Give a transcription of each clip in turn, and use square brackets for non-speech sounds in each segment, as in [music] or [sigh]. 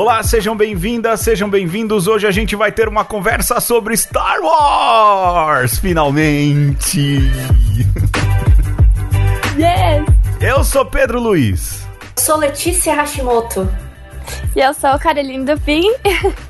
Olá, sejam bem-vindas, sejam bem-vindos. Hoje a gente vai ter uma conversa sobre Star Wars, finalmente. Yes! Eu sou Pedro Luiz. Sou Letícia Hashimoto. E eu sou Caroline Dupin.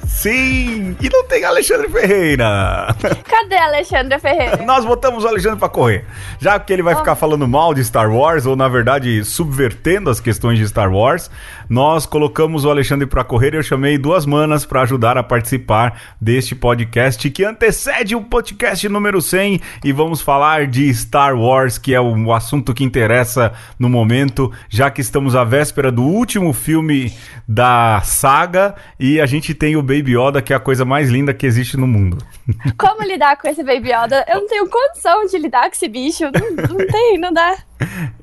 Sim, e não tem Alexandre Ferreira. Cadê a Alexandra Ferreira? Nós botamos o Alexandre pra correr. Já que ele vai Oh. ficar falando mal de Star Wars, ou na verdade subvertendo as questões de Star Wars, nós colocamos o Alexandre pra correr e eu chamei duas manas pra ajudar a participar deste podcast que antecede o podcast número 100 e vamos falar de Star Wars, que é o assunto que interessa no momento, já que estamos à véspera do último filme da saga e a gente tem o Baby Yoda, que é a coisa mais linda que existe no mundo. [laughs] Como lidar com esse Baby Yoda? Eu não tenho condição de lidar com esse bicho. Não, não tem, não dá.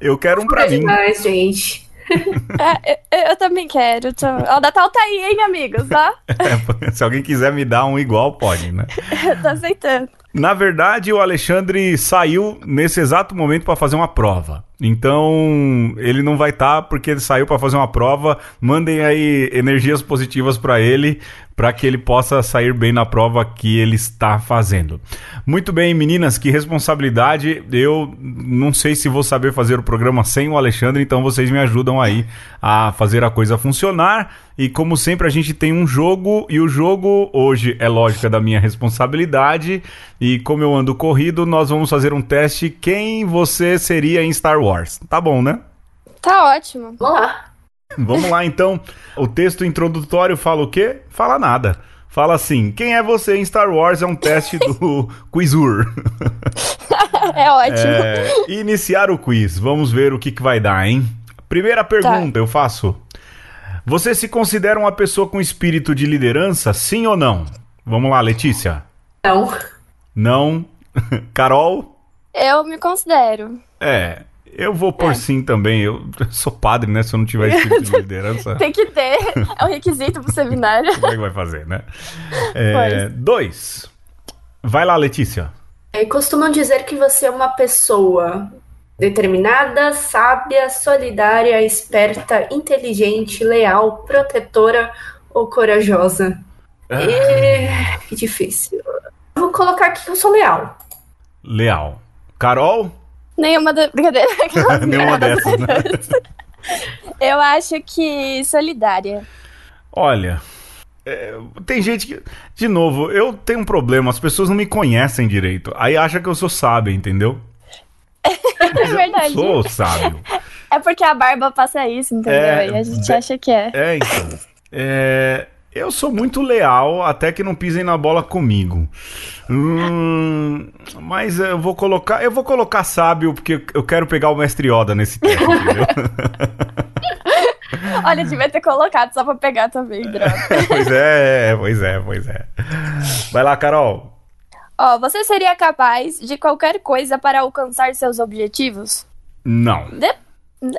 Eu quero um pra É mim. demais, gente. [laughs] É, eu, eu também quero. Tô... O Natal tá aí, hein, amigos? Ó, [laughs] É, se alguém quiser me dar um igual, pode, né? [laughs] eu tô aceitando. Na verdade, o Alexandre saiu nesse exato momento para fazer uma prova. Então, ele não vai estar porque ele saiu para fazer uma prova. Mandem aí energias positivas para ele, para que ele possa sair bem na prova que ele está fazendo. Muito bem, meninas, que responsabilidade. Eu não sei se vou saber fazer o programa sem o Alexandre, então vocês me ajudam aí a fazer a coisa funcionar. E como sempre, a gente tem um jogo, e o jogo hoje é lógica da minha responsabilidade. E como eu ando corrido, nós vamos fazer um teste quem você seria em Star Wars. Tá bom, né? Tá ótimo. Vamos lá. Vamos lá então. O texto introdutório fala o quê? Fala nada. Fala assim: quem é você em Star Wars? É um teste do [laughs] Quizur. [laughs] É ótimo. É, iniciar o quiz. Vamos ver o que, que vai dar, hein? Primeira pergunta, eu faço. Você se considera uma pessoa com espírito de liderança, sim ou não? Vamos lá, Letícia. Então, Não. [laughs] Carol? Eu me considero. É. Eu vou por sim também. Eu sou padre, né? Se eu não tiver espírito de [laughs] liderança, Tem que ter. É um requisito pro seminário. como é que vai fazer, né? É, dois. Vai lá, Letícia. é, costumam dizer que você é uma pessoa determinada, sábia, solidária, esperta, inteligente, leal, protetora ou corajosa. É, que difícil. Vou colocar aqui que eu sou leal. Leal. Carol? Nenhuma da... Brincadeira. [laughs] Nenhuma dessas, né? [laughs] Eu acho que solidária. Olha, é, tem gente que. De novo, eu tenho um problema, as pessoas não me conhecem direito. Aí acham que eu sou sábio, entendeu? [laughs] É eu verdade. não sou sábio. É porque a barba passa isso, entendeu? É, e a gente acha que é. É, então. É, eu sou muito leal até que não pisem na bola comigo. Hum, mas eu vou colocar. Eu vou colocar sábio porque eu quero pegar o mestre Yoda nesse teste, entendeu? [laughs] Olha, devia ter colocado só pra pegar também, [laughs] droga. pois é, pois é, pois é. Vai lá, Carol. Ó, você seria capaz de qualquer coisa para alcançar seus objetivos? Não. De...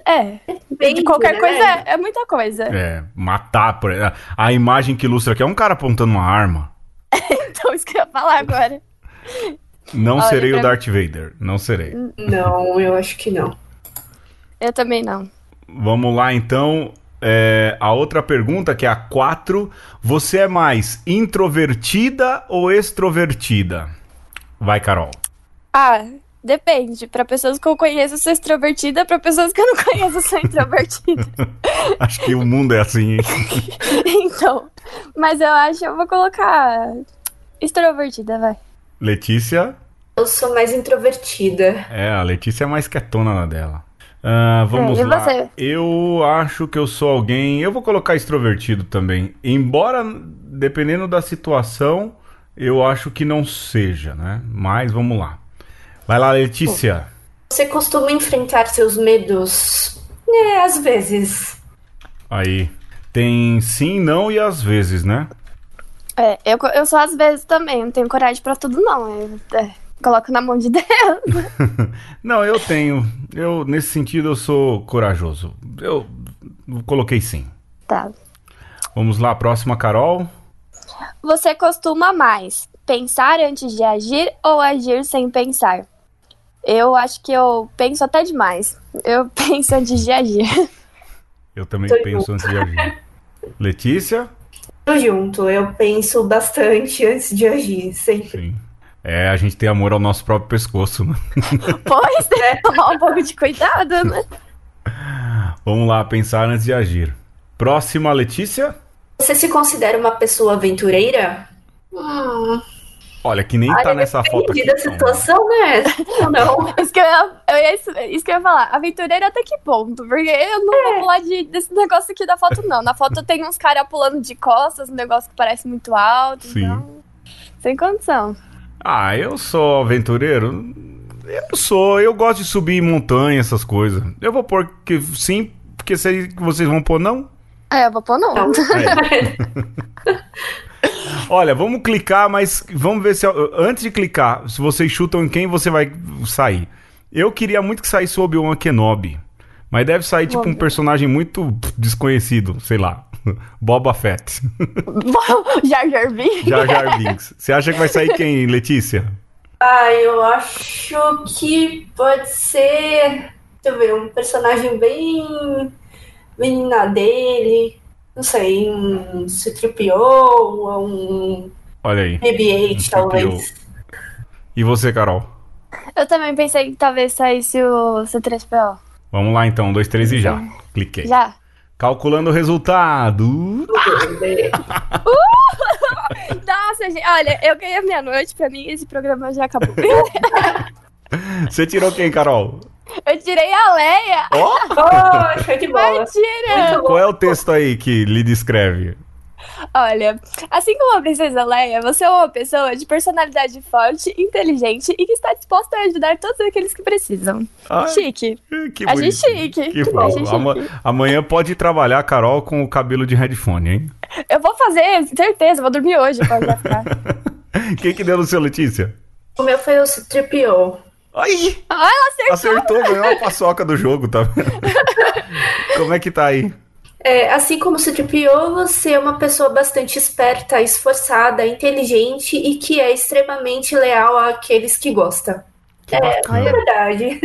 É. Bem, De qualquer né? coisa é, é muita coisa. É, matar. Por... a- A imagem que ilustra aqui é um cara apontando uma arma. [laughs] Então, isso que eu ia falar agora. Não Olha, serei o Darth Vader. Não serei. Não, eu acho que não. Eu também não. Vamos lá, então. É, a outra pergunta, que é a 4. Você é mais introvertida ou extrovertida? Vai, Carol. Ah, depende. Pra pessoas que eu conheço, eu sou extrovertida. Pra pessoas que eu não conheço, eu sou introvertida. [laughs] Acho que o mundo é assim. hein? [laughs] então. Mas eu acho que eu vou colocar extrovertida, vai. Letícia. Eu sou mais introvertida. É, a Letícia é mais quietona na dela. Ah, vamos É, e lá. você? Eu acho que eu sou alguém. Eu vou colocar extrovertido também. Embora, dependendo da situação, eu acho que não seja, né? Mas vamos lá. Vai lá, Letícia. Você costuma enfrentar seus medos? É, às vezes. Aí. Tem sim, não e às vezes, né? É, eu, eu sou às vezes também, não tenho coragem pra tudo, não. Eu, é, coloco na mão de [laughs] Deus. [laughs] Não, eu tenho. Eu, nesse sentido, eu sou corajoso. Eu coloquei sim. Tá. Vamos lá, próxima, Carol. Você costuma mais pensar antes de agir ou agir sem pensar? Eu acho que eu penso até demais. Eu [laughs] penso antes de agir. Eu também Tô penso antes de agir. Letícia? Tô junto, eu penso bastante antes de agir, sempre. Sim. É, a gente tem amor ao nosso próprio pescoço, né? [laughs] Pois, né? Tomar um pouco de cuidado, né? [laughs] Vamos lá, pensar antes de agir. Próxima, Letícia? Você se considera uma pessoa aventureira? Hum, Olha, que nem tá olha, nessa foto aqui. da situação, né? Não? [laughs] Isso que eu ia- isso que eu ia falar. Aventureira até que ponto? Porque eu não vou pular de, desse negócio aqui da foto, não. Na foto tem uns caras pulando de costas, um negócio que parece muito alto. Sim. Então, sem condição. Ah, eu sou aventureiro? Eu sou, eu gosto de subir em montanha, essas coisas. Eu vou pôr que sim, porque vocês vão pôr não. É, eu vou pôr não. Não. É. [laughs] [laughs] Olha, vamos clicar, mas vamos ver se. Antes de clicar, se vocês chutam em quem você vai sair. Eu queria muito que saísse o Obi-Wan Kenobi. Mas deve sair tipo um personagem muito desconhecido, sei lá. [laughs] Boba Fett. [laughs] Jar Jar Binks. Jar Jar Binks. Você acha que vai sair quem, Letícia? Ah, eu acho que pode ser. Deixa eu ver, um personagem bem. Menina dele. Não sei, um C3PO, um Olha aí. BB-8, Um talvez. E você, Carol? Eu também pensei que talvez saísse o C3PO. Vamos lá então, dois, três e já. Cliquei. Já. Calculando o resultado. [laughs] Nossa, gente. Olha, eu ganhei a meia-noite. Pra mim, esse programa já acabou. [laughs] Você tirou quem, Carol? Eu tirei a Leia. Ó! Oh, show de bola. Mentira! Qual é o texto aí que lhe descreve? Olha, assim como a princesa Leia, você é uma pessoa de personalidade forte, inteligente e que está disposta a ajudar todos aqueles que precisam. Ai, Chique. que A gente bonitinho. chique. Que A fofo. gente Ama- chique. Amanhã pode trabalhar, Carol, com o cabelo de headphone, hein? Eu vou fazer, certeza, vou dormir hoje ficar. [laughs] Quem que deu no seu, Letícia? O meu foi o C3PO. Ai! Ah, ela acertou! Acertou, ganhou a paçoca do jogo, tá vendo? [laughs] Como é que tá aí? É, assim como o C3PO, você é uma pessoa bastante esperta, esforçada, inteligente e que é extremamente leal àqueles que gosta. Que É bacana. verdade.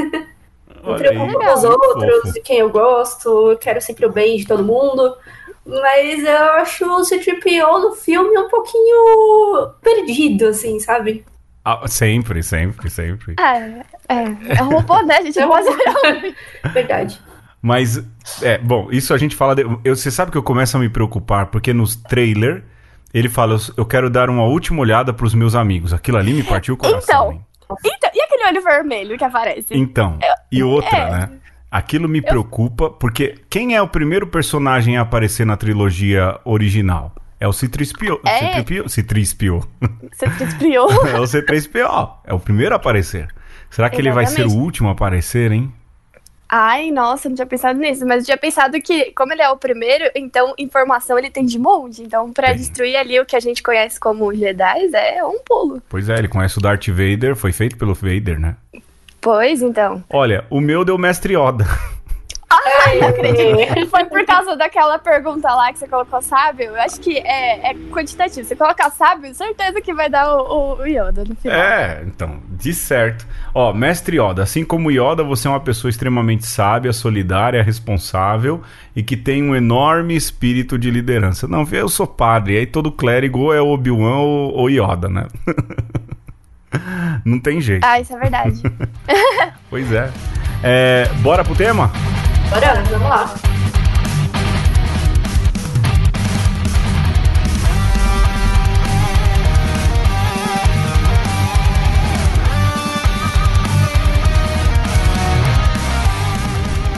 Me aí. preocupo com os outros, Fofo. de quem eu gosto, eu quero sempre o bem de todo mundo. Mas eu acho o C3PO no filme um pouquinho perdido, assim, sabe? Ah, sempre, sempre, sempre. Ah, é, é um robô, né? A gente É não um [laughs] pode Verdade. Mas, é, bom, isso a gente fala. De, eu, você sabe que eu começo a me preocupar, porque nos trailer ele fala: eu, eu quero dar uma última olhada pros meus amigos. Aquilo ali me partiu o coração. Então. hein? Então, e aquele olho vermelho que aparece? Então, e outra, é. né? Aquilo me preocupa, porque quem é o primeiro personagem a aparecer na trilogia original? É o C-3PO. É. C-3PO. C-3PO. Você despriou. É o C-3PO. É o primeiro a aparecer. Será que ele vai ser o Exatamente. último a aparecer, hein? Ai, nossa, não tinha pensado nisso, mas eu tinha pensado que, como ele é o primeiro, então informação ele tem de monte. Então, pra Tem. destruir ali o que a gente conhece como Jedi, é um pulo. Pois é, ele conhece o Darth Vader, foi feito pelo Vader, né? Pois então. Olha, o meu deu Mestre Yoda. [laughs] Ai, Não acredito. Foi por causa daquela pergunta lá que você colocou sábio. Eu acho que é, é quantitativo. Você colocar sábio, certeza que vai dar o, o Yoda no final. É, então, de certo. Ó, Mestre Yoda, assim como Yoda, você é uma pessoa extremamente sábia, solidária, responsável e que tem um enorme espírito de liderança. Não, eu sou padre, aí todo clérigo é o Obi-Wan ou, ou Yoda, né? [laughs] Não tem jeito. Ah, isso é verdade. [laughs] Pois é. é. Bora pro tema? Bora, vamos lá.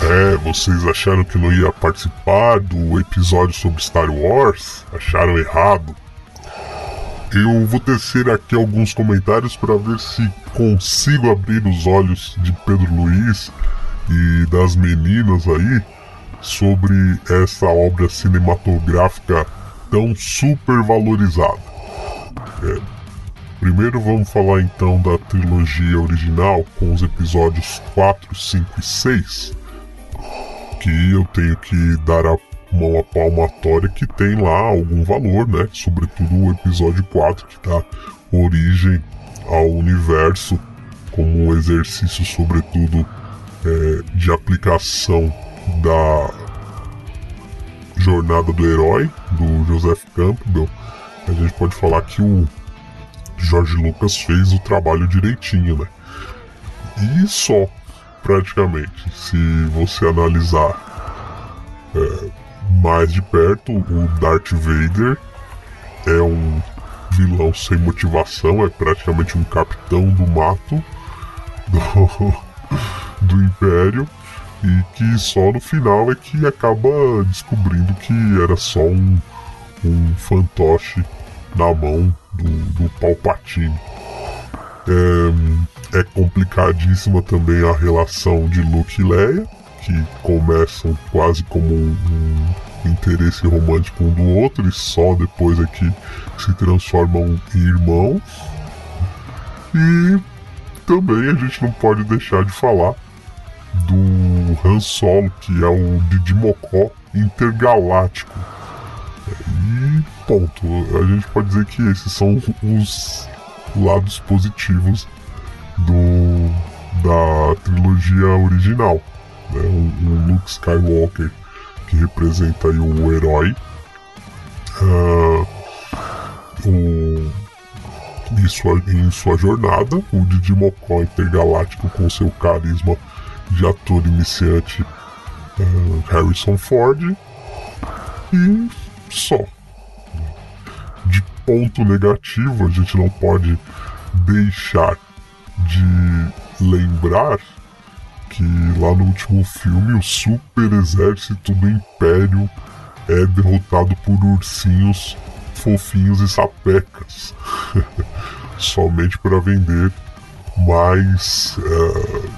É, vocês acharam que não ia participar do episódio sobre Star Wars? Acharam errado. Eu vou tecer aqui alguns comentários para ver se consigo abrir os olhos de Pedro Luiz e das meninas aí sobre essa obra cinematográfica tão super valorizada. É, primeiro vamos falar então da trilogia original com os episódios 4, 5 e 6 que eu tenho que dar a uma palmatória que tem lá algum valor, né? Sobretudo o episódio 4, que dá origem ao universo como um exercício, sobretudo, é, de aplicação da jornada do herói do Joseph Campbell, a gente pode falar que o George Lucas fez o trabalho direitinho, né? E só, praticamente. Se você analisar é, mais de perto, o Darth Vader é um vilão sem motivação, é praticamente um capitão do mato [laughs] do, do Império e que só no final é que acaba descobrindo que era só um, um fantoche na mão do, do Palpatine. É, é complicadíssima também a relação de Luke e Leia, que começam quase como um, um interesse romântico um do outro e só depois é que se transformam em irmãos. E também a gente não pode deixar de falar do Han Solo, que é o Didimocó intergaláctico. E ponto. A gente pode dizer que esses são os lados positivos do da trilogia original. Né? O, o Luke Skywalker que representa o herói. Uh, o, em, sua, em sua jornada, o Didi Mocó intergaláctico com seu carisma de ator iniciante uh, Harrison Ford e só. De ponto negativo, a gente não pode deixar de lembrar que lá no último filme o super exército do Império é derrotado por ursinhos fofinhos e sapecas. [laughs] Somente para vender mais uh,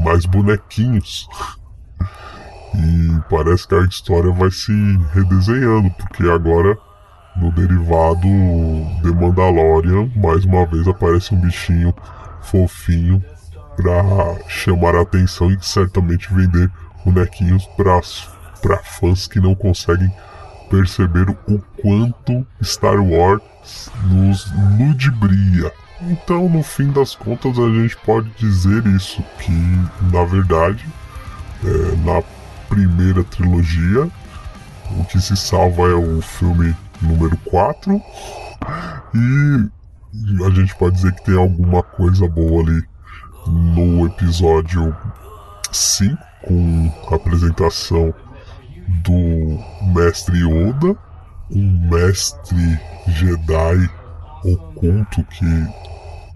mais bonequinhos. E parece que a história vai se redesenhando porque agora no derivado The Mandalorian mais uma vez aparece um bichinho fofinho para chamar a atenção e certamente vender bonequinhos para fãs que não conseguem perceber o quanto Star Wars nos ludibria. Então, no fim das contas, a gente pode dizer isso: que na verdade, é, na primeira trilogia, o que se salva é o filme número 4, e a gente pode dizer que tem alguma coisa boa ali no episódio 5, com a apresentação do Mestre Yoda, um mestre Jedi oculto que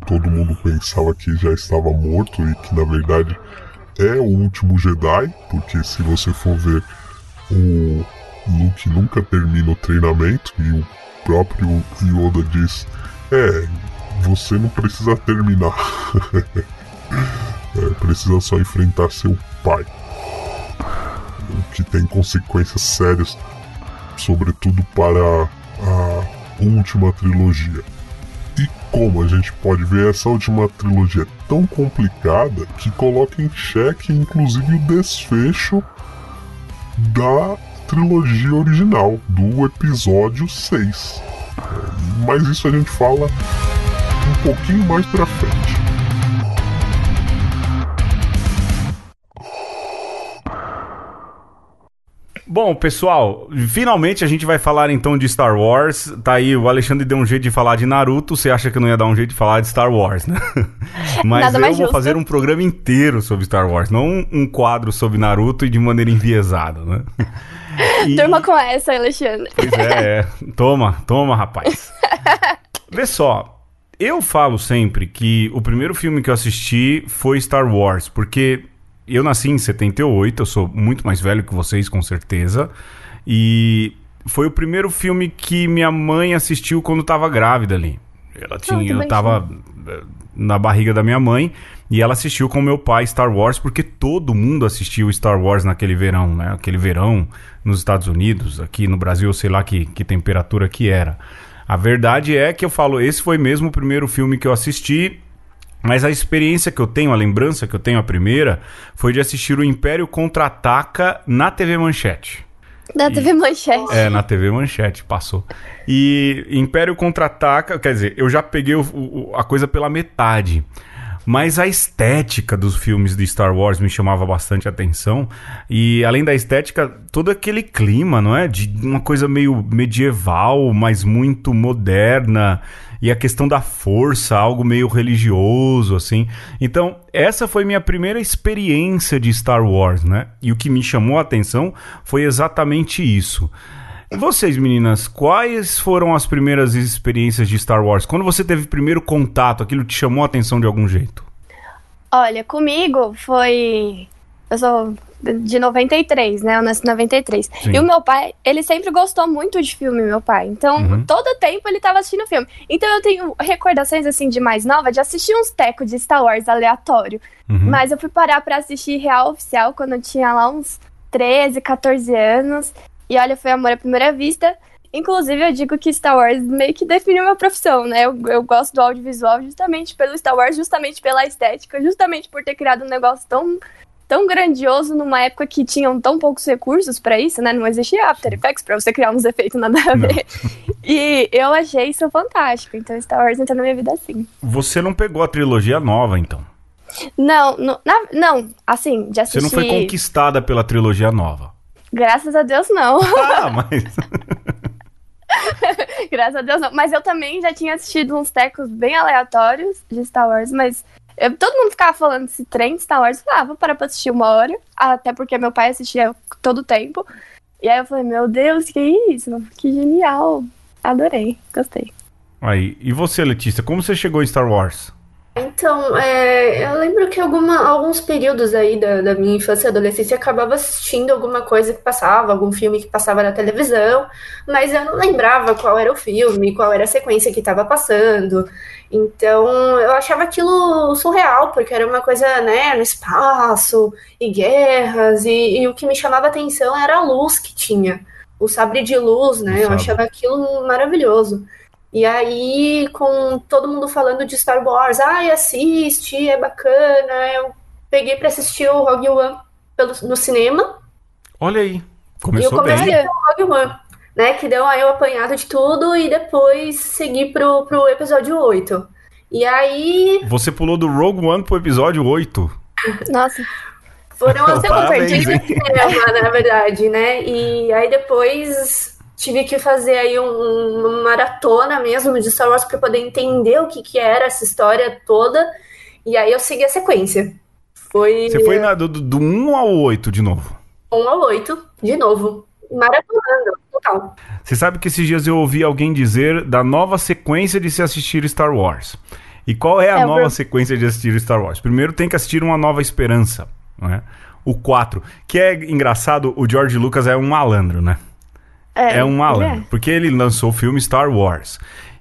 todo mundo pensava que já estava morto e que na verdade é o último Jedi, porque se você for ver o Luke nunca termina o treinamento e o próprio Yoda diz: É, você não precisa terminar. [laughs] é, precisa só enfrentar seu pai. Que tem consequências sérias, sobretudo para a última trilogia. E como a gente pode ver, essa última trilogia é tão complicada que coloca em xeque inclusive o desfecho da trilogia original, do episódio 6. Mas isso a gente fala um pouquinho mais pra frente. Bom, pessoal, finalmente a gente vai falar então de Star Wars. Tá aí, o Alexandre deu um jeito de falar de Naruto. Você acha que não ia dar um jeito de falar de Star Wars, né? [laughs] Mas eu vou justo. fazer um programa inteiro sobre Star Wars, não um quadro sobre Naruto e de maneira enviesada, né? E... [laughs] Durma com essa, Alexandre. Pois é, é. Toma, toma, rapaz. [laughs] Vê só, eu falo sempre que o primeiro filme que eu assisti foi Star Wars, porque eu nasci em 78, eu sou muito mais velho que vocês, com certeza. E foi o primeiro filme que minha mãe assistiu quando estava grávida ali. Ela tinha, eu estava eh, na barriga da minha mãe e ela assistiu com meu pai Star Wars porque todo mundo assistiu Star Wars naquele verão, né? Aquele verão nos Estados Unidos, aqui no Brasil, sei lá que, que temperatura que era. A verdade é que eu falo, esse foi mesmo o primeiro filme que eu assisti mas a experiência que eu tenho, a lembrança que eu tenho, a primeira, foi de assistir o Império Contra-Ataca na TV Manchete. Na e, TV Manchete. É, na TV Manchete, passou. E Império Contra-Ataca, quer dizer, eu já peguei o, o, a coisa pela metade. Mas a estética dos filmes de Star Wars me chamava bastante atenção. E além da estética, todo aquele clima, não é? De uma coisa meio medieval, mas muito moderna. E a questão da força, algo meio religioso, assim. Então, essa foi minha primeira experiência de Star Wars, né? E o que me chamou a atenção foi exatamente isso. Vocês, meninas, quais foram as primeiras experiências de Star Wars? Quando você teve primeiro contato, aquilo te chamou a atenção de algum jeito? Olha, comigo foi. Eu sou de 93, né? Eu nasci em 93. Sim. E o meu pai, ele sempre gostou muito de filme, meu pai. Então, uhum. todo tempo ele tava assistindo filme. Então, eu tenho recordações, assim, de mais nova, de assistir uns tecos de Star Wars aleatório. Uhum. Mas eu fui parar pra assistir Real Oficial quando eu tinha lá uns 13, 14 anos. E olha, foi amor à primeira vista. Inclusive, eu digo que Star Wars meio que definiu minha profissão, né? Eu, eu gosto do audiovisual justamente pelo Star Wars, justamente pela estética, justamente por ter criado um negócio tão, tão grandioso numa época que tinham tão poucos recursos para isso, né? Não existia After Effects para você criar uns efeitos nada a ver. E eu achei isso fantástico. Então, Star Wars entrou na minha vida assim. Você não pegou a trilogia nova, então? Não, não, na, não assim, de assistir... Você não foi conquistada pela trilogia nova? Graças a Deus, não. Ah, [laughs] mas. Graças a Deus, não. Mas eu também já tinha assistido uns tecos bem aleatórios de Star Wars, mas eu, todo mundo ficava falando desse trem de Star Wars. Eu falava, ah, vou parar pra assistir uma hora. Até porque meu pai assistia todo o tempo. E aí eu falei, meu Deus, que isso? Que genial. Adorei, gostei. Aí, e você, Letícia, como você chegou em Star Wars? Então, é, eu lembro que alguma, alguns períodos aí da, da minha infância e adolescência eu acabava assistindo alguma coisa que passava, algum filme que passava na televisão, mas eu não lembrava qual era o filme, qual era a sequência que estava passando. Então, eu achava aquilo surreal, porque era uma coisa, né, no espaço, e guerras, e, e o que me chamava atenção era a luz que tinha. O sabre de luz, né? Eu achava aquilo maravilhoso. E aí, com todo mundo falando de Star Wars, ai, assiste, é bacana. Eu peguei para assistir o Rogue One pelo, no cinema. Olha aí, começou e eu comecei bem. o Rogue One, né? Que deu aí o apanhado de tudo e depois segui pro, pro episódio 8. E aí. Você pulou do Rogue One pro episódio 8. [laughs] Nossa. Foram as [laughs] Parabéns, cinema, na verdade, né? E aí depois tive que fazer aí um, uma maratona mesmo de Star Wars para poder entender o que, que era essa história toda. E aí eu segui a sequência. Foi. Você foi na, do, do 1 ao 8 de novo? 1 ao 8, de novo. Maratonando, total. Você sabe que esses dias eu ouvi alguém dizer da nova sequência de se assistir Star Wars. E qual é a é, nova eu... sequência de assistir Star Wars? Primeiro tem que assistir Uma Nova Esperança, não é? O 4, que é engraçado, o George Lucas é um malandro, né? É, é um malandro. É. Porque ele lançou o filme Star Wars.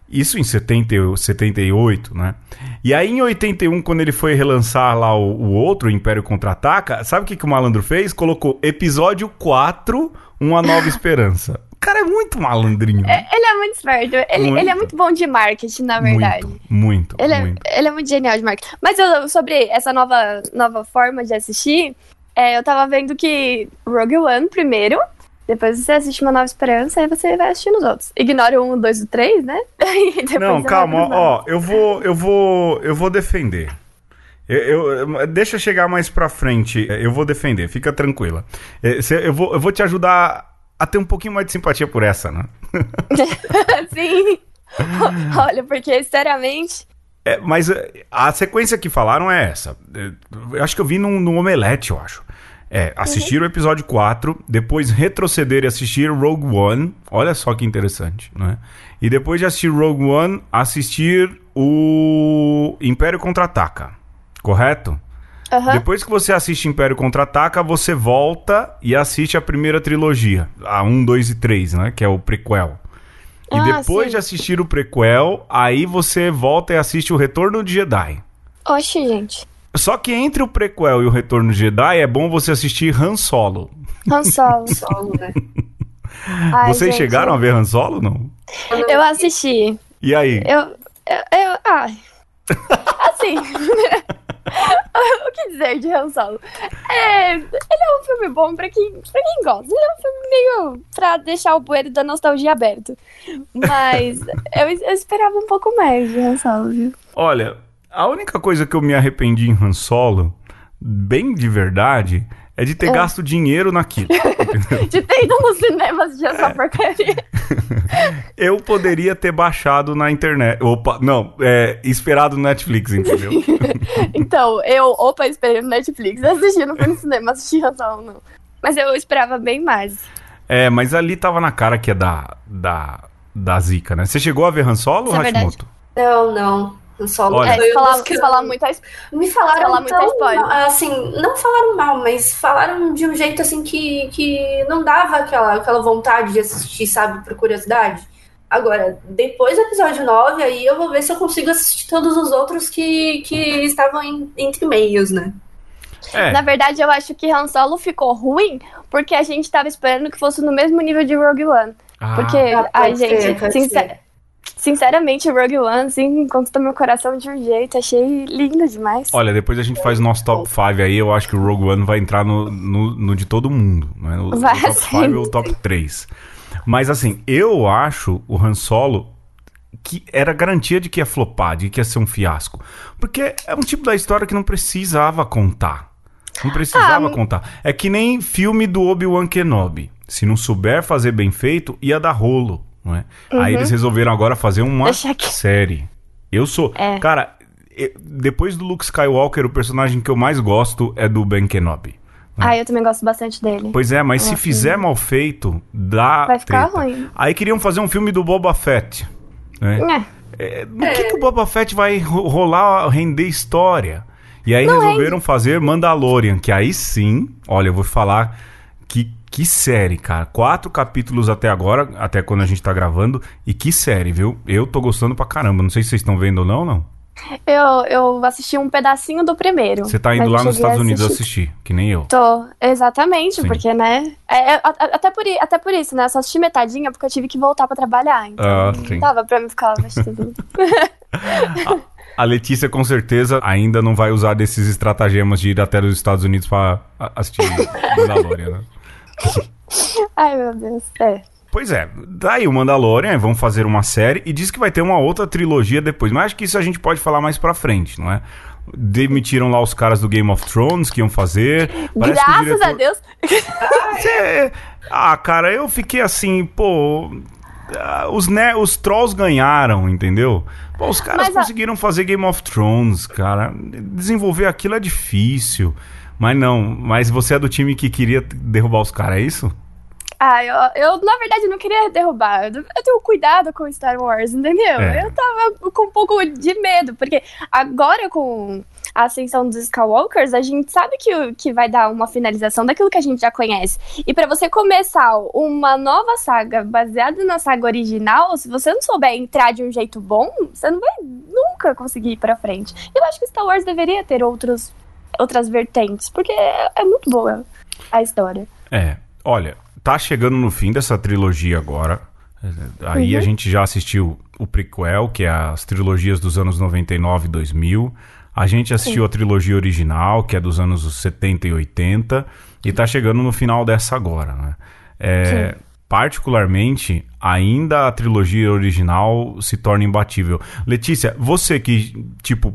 Isso em 70, 78, né? E aí em 81, quando ele foi relançar lá o, o outro, o Império Contra-Ataca, sabe o que, que o malandro fez? Colocou episódio 4, Uma Nova Esperança. O cara é muito malandrinho. É, ele é muito esperto. Ele, muito. ele, é muito bom de marketing, na verdade. Muito, muito. Ele, muito. É, ele é muito genial de marketing. Mas eu, sobre essa nova, nova forma de assistir, é, eu tava vendo que Rogue One primeiro depois você assiste Uma Nova Esperança e você vai assistindo os outros. Ignore o 1, o 2 e o 3, né? [laughs] Não, calma, ó, eu vou, eu vou, eu vou defender. Eu, eu, deixa chegar mais pra frente, eu vou defender, fica tranquila. É, eu vou, eu vou te ajudar a ter um pouquinho mais de simpatia por essa, né? [laughs] Sim. [laughs] Olha, porque, sinceramente. É, mas é, a sequência que falaram é essa. É, eu acho que eu vi num, num omelete, eu acho. É, assistir uhum. o episódio 4, depois retroceder e assistir Rogue One. Olha só que interessante, né? E depois de assistir Rogue One, assistir o Império Contra-Ataca. Correto? Uhum. Depois que você assiste Império Contra-Ataca, você volta e assiste a primeira trilogia. A 1, 2 e 3, né? Que é o prequel. E ah, depois sim. de assistir o prequel, aí você volta e assiste o Retorno de Jedi. Oxe, gente. Só que entre o prequel e o Retorno de Jedi é bom você assistir Han Solo. Han Solo. Solo né? [laughs] Ai, Vocês gente, chegaram a ver Han Solo, não? Eu assisti. E aí? Eu... eu, eu ai. [laughs] Assim... [laughs] o que dizer de Han Solo? É, ele é um filme bom pra quem, pra quem gosta. Ele é um filme meio pra deixar o bueiro da nostalgia aberto. Mas eu, eu esperava um pouco mais de Han Solo, viu? Olha, A única coisa que eu me arrependi em Han Solo, bem de verdade, é de ter é. gasto dinheiro naquilo. [laughs] de ter ido no cinema assistir essa é. porcaria. [laughs] Eu poderia ter baixado na internet. Opa, não, é, esperado no Netflix, entendeu? [laughs] então, eu, opa, esperei no Netflix, assisti, não fui no cinema assistir Solo, não. Mas eu esperava bem mais. É, mas ali tava na cara que é da, da, da Zika, né? Você chegou a ver Han Solo, é Hashimoto? Não, não. Solo Olha, é, falar, que falar me falaram falar tão, spoiler. assim, não falaram mal, mas falaram de um jeito assim que, que não dava aquela, aquela vontade de assistir, sabe, por curiosidade. Agora, depois do episódio 9, aí eu vou ver se eu consigo assistir todos os outros que, que estavam em, entre meios, né? É. Na verdade, eu acho que Han Solo ficou ruim porque a gente tava esperando que fosse no mesmo nível de Rogue One. Ah, porque, ah, ai, gente, sincero, Sinceramente, Rogue One, assim, conquistou meu coração de um jeito. Achei lindo demais. Olha, depois a gente faz o nosso top 5 aí. Eu acho que o Rogue One vai entrar no, no, no de todo mundo. Né? O, vai, o top 5 ou o top 3. Mas assim, eu acho o Han Solo que era garantia de que ia flopar, de que ia ser um fiasco. Porque é um tipo da história que não precisava contar. Não precisava ah, contar. É que nem filme do Obi-Wan Kenobi. Se não souber fazer bem feito, ia dar rolo não é? Uhum. Aí eles resolveram agora fazer uma série. Eu sou. É. Cara, depois do Luke Skywalker, o personagem que eu mais gosto é do Ben Kenobi. Né? Ah, eu também gosto bastante dele. Pois é, mas eu se fizer mal feito, dá. Vai ficar treta. ruim. Aí queriam fazer um filme do Boba Fett. Né? É. É, no que, que o Boba Fett vai rolar, render história? E aí Não resolveram fazer Mandalorian, que aí sim, olha, eu vou falar que que série, cara. Quatro capítulos até agora, até quando a gente tá gravando. E que série, viu? Eu tô gostando pra caramba. Não sei se vocês estão vendo ou não, não. Eu, eu assisti um pedacinho do primeiro. Você tá indo lá nos Estados Unidos assistir. assistir, que nem eu. Tô, exatamente, Sim. porque, né? É, é, até, por, até por isso, né? Eu só assisti metadinha porque eu tive que voltar pra trabalhar. Então, ah, sim. tava pra me ficar assistindo. [laughs] A Letícia, com certeza, ainda não vai usar desses estratagemas de ir até os Estados Unidos pra assistir [laughs] Mandalorian, né? Ai, meu Deus. É. Pois é, daí o Mandalorian, vão fazer uma série e diz que vai ter uma outra trilogia depois. Mas acho que isso a gente pode falar mais pra frente, não é? Demitiram lá os caras do Game of Thrones que iam fazer. Parece Graças diretor... a Deus. ah, cara, eu fiquei assim, pô. Ah, os, né, os trolls ganharam, entendeu? Pô, os caras Mas, conseguiram fazer Game of Thrones, cara. Desenvolver aquilo é difícil. Mas não, mas você é do time que queria derrubar os caras, é isso? Ah, eu, eu, na verdade não queria derrubar. Eu, tenho cuidado com Star Wars, entendeu? É. Eu tava com um pouco de medo, porque agora com a ascensão dos Skywalkers, a gente sabe que, que vai dar uma finalização daquilo que a gente já conhece. E para você começar uma nova saga baseada na saga original, se você não souber entrar de um jeito bom, você não vai nunca conseguir ir pra frente. Eu acho que Star Wars deveria ter outros outras vertentes, porque é, é muito boa a história. É, olha, tá chegando no fim dessa trilogia agora. Aí uhum. a gente já assistiu o prequel, que é as trilogias dos anos 99 e 2000. A gente assistiu Sim. a trilogia original, que é dos anos 70 e 80. E tá chegando no final dessa agora, né? É, particularmente, ainda a trilogia original se torna imbatível. Letícia, você que, tipo,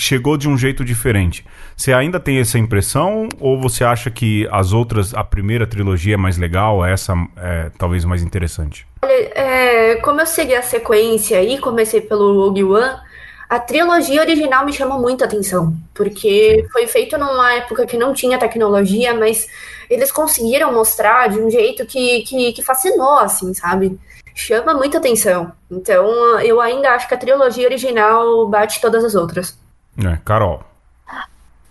chegou de um jeito diferente. Você ainda tem essa impressão ou você acha que as outras, a primeira trilogia é mais legal, essa é talvez mais interessante? Olha, é, como eu segui a sequência e comecei pelo Rogue One, a trilogia original me chamou muita atenção, porque foi feito numa época que não tinha tecnologia, mas eles conseguiram mostrar de um jeito que, que, que fascinou, assim, sabe? Chama muita atenção. Então, eu ainda acho que a trilogia original bate todas as outras. É, Carol.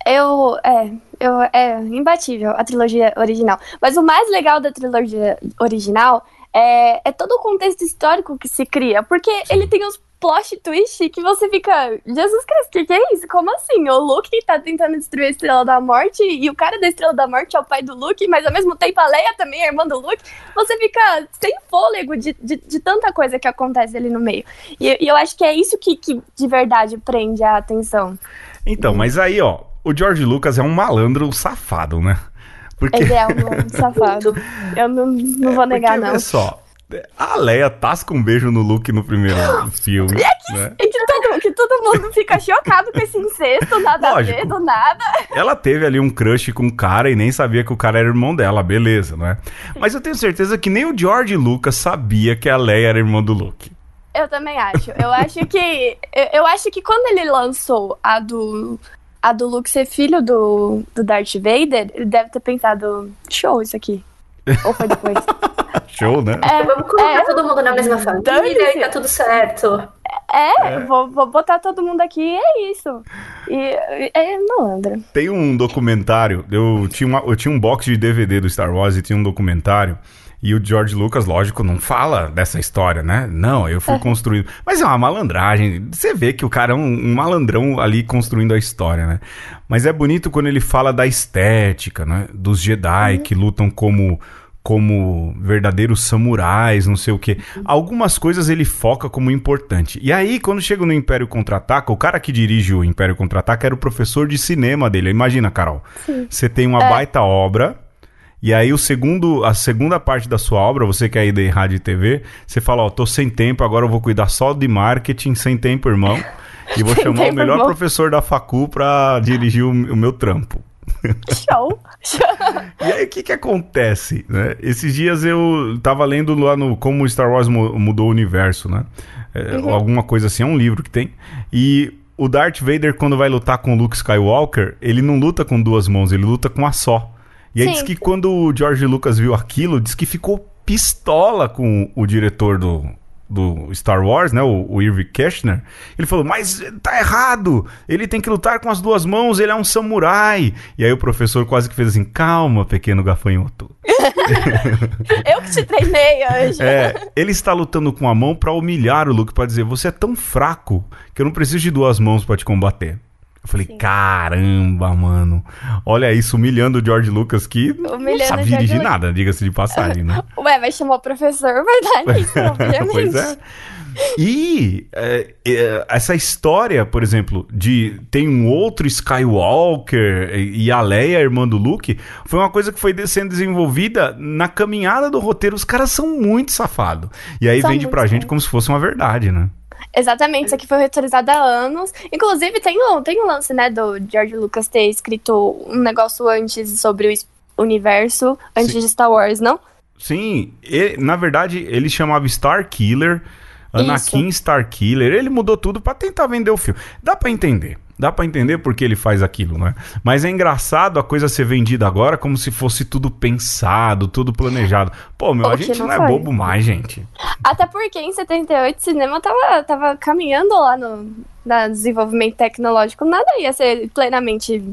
Eu, é, eu, é imbatível a trilogia original. Mas o mais legal da trilogia original é, é todo o contexto histórico que se cria. Porque ele tem os plot twist que você fica, Jesus Cristo, o que, que, é isso? Como assim? O Luke tá tentando destruir a Estrela da Morte e o cara da Estrela da Morte é o pai do Luke, mas ao mesmo tempo a Leia também é irmã do Luke. Você fica sem fôlego de, de, de tanta coisa que acontece ali no meio. E, e, eu acho que é isso que, que de verdade prende a atenção. Então, mas aí, ó, o George Lucas é um malandro safado, né? Porque... Ele é um safado. [laughs] Eu não, não vou é negar, não. Olha só, a Leia tasca um beijo no Luke no primeiro filme. É que, né? é que todo que todo mundo fica chocado com esse incesto, nada Lógico. a ver, do nada. Ela teve ali um crush com um cara e nem sabia que o cara era irmão dela, beleza, né? Mas eu tenho certeza que nem o George Lucas sabia que a Leia era irmã do Luke. Eu também acho. Eu acho que. Eu, eu acho que quando ele lançou a do. A do Luke ser filho do, do Darth Vader, ele deve ter pensado, show isso aqui. Ou foi depois? [laughs] Show, né? É, Vamos colocar é, todo mundo na mesma família e tá tudo certo. É, é. Vou, vou, botar todo mundo aqui e é isso. E é malandra. Tem um documentário, eu tinha, uma, eu tinha um box de DVD do Star Wars e tinha um documentário. E o George Lucas, lógico, não fala dessa história, né? Não, eu fui é. construído. Mas é uma malandragem. Você vê que o cara é um, um, malandrão ali construindo a história, né? Mas é bonito quando ele fala da estética, né? Dos Jedi uhum. que lutam como como verdadeiros samurais, não sei o que. Algumas coisas ele foca como importante. E aí, quando chega no Império Contra-Ataca, o cara que dirige o Império Contra-Ataca era o professor de cinema dele. Imagina, Carol. Você tem uma é. baita obra, e aí o segundo, a segunda parte da sua obra, você que é aí de rádio e TV, você fala, ó, oh, tô sem tempo, agora eu vou cuidar só de marketing, sem tempo, irmão. [laughs] E vou chamar tempo, o melhor irmão. professor da facu pra dirigir o, o meu trampo. Show! [laughs] e aí, o que que acontece, né? Esses dias eu tava lendo lá no Como Star Wars Mudou o Universo, né? É, uhum. Alguma coisa assim, é um livro que tem. E o Darth Vader, quando vai lutar com o Luke Skywalker, ele não luta com duas mãos, ele luta com a só. E aí Sim. diz que quando o George Lucas viu aquilo, diz que ficou pistola com o diretor do, do Star Wars, né, o, o Irving Kershner, ele falou, mas tá errado, ele tem que lutar com as duas mãos, ele é um samurai. E aí o professor quase que fez assim, calma, pequeno gafanhoto. [laughs] eu que te treinei hoje. É, ele está lutando com a mão para humilhar o Luke, para dizer, você é tão fraco que eu não preciso de duas mãos para te combater. Eu falei, Sim. caramba, mano. Olha isso, humilhando o George Lucas, que humilhando não sabe dirigir nada, diga-se de passagem, né? [laughs] Ué, vai chamar o professor, vai dar nisso, obviamente. pois é. E é, é, essa história, por exemplo, de tem um outro Skywalker e a Leia, irmã do Luke, foi uma coisa que foi sendo desenvolvida na caminhada do roteiro. Os caras são muito safados. E aí são vende pra gente como se fosse uma verdade, né? Exatamente, isso aqui foi reutilizado há anos. Inclusive, tem um, tem um lance, né, do George Lucas ter escrito um negócio antes sobre o universo, antes Sim. de Star Wars, não? Sim, ele, na verdade, ele chamava Star Killer, Anakin Isso. Star Killer. Ele mudou tudo para tentar vender o filme. Dá para entender. Dá para entender por que ele faz aquilo, né? Mas é engraçado a coisa ser vendida agora como se fosse tudo pensado, tudo planejado. Pô, meu, a gente não, não é bobo mais, gente. Até porque em 78 o cinema tava, tava caminhando lá no, desenvolvimento tecnológico. Nada ia ser plenamente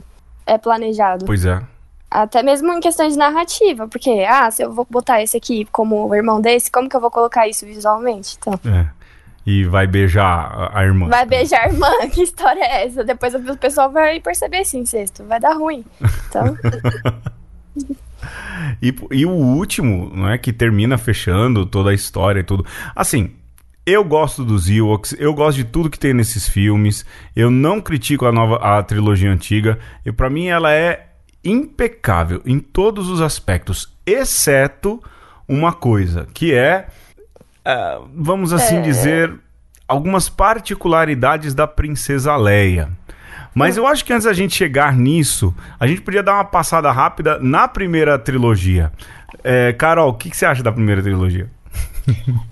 é, planejado. Pois é. Até mesmo em questões de narrativa, porque, ah, se eu vou botar esse aqui como o irmão desse, como que eu vou colocar isso visualmente? Então. É e vai beijar a irmã. Vai beijar a irmã? [laughs] Que história é essa? Depois o pessoal vai perceber esse incesto. Vai dar ruim. Então. [laughs] e, e o último, não é? Que termina fechando toda a história e tudo. Assim, eu gosto dos Ewoks, eu gosto de tudo que tem nesses filmes. Eu não critico a nova a trilogia antiga. E para mim ela é impecável em todos os aspectos, exceto uma coisa, que é uh, vamos assim é... dizer, algumas particularidades da princesa Leia. Mas eu acho que antes da gente chegar nisso, a gente podia dar uma passada rápida na primeira trilogia. É, Carol, o que, que, você acha da primeira trilogia?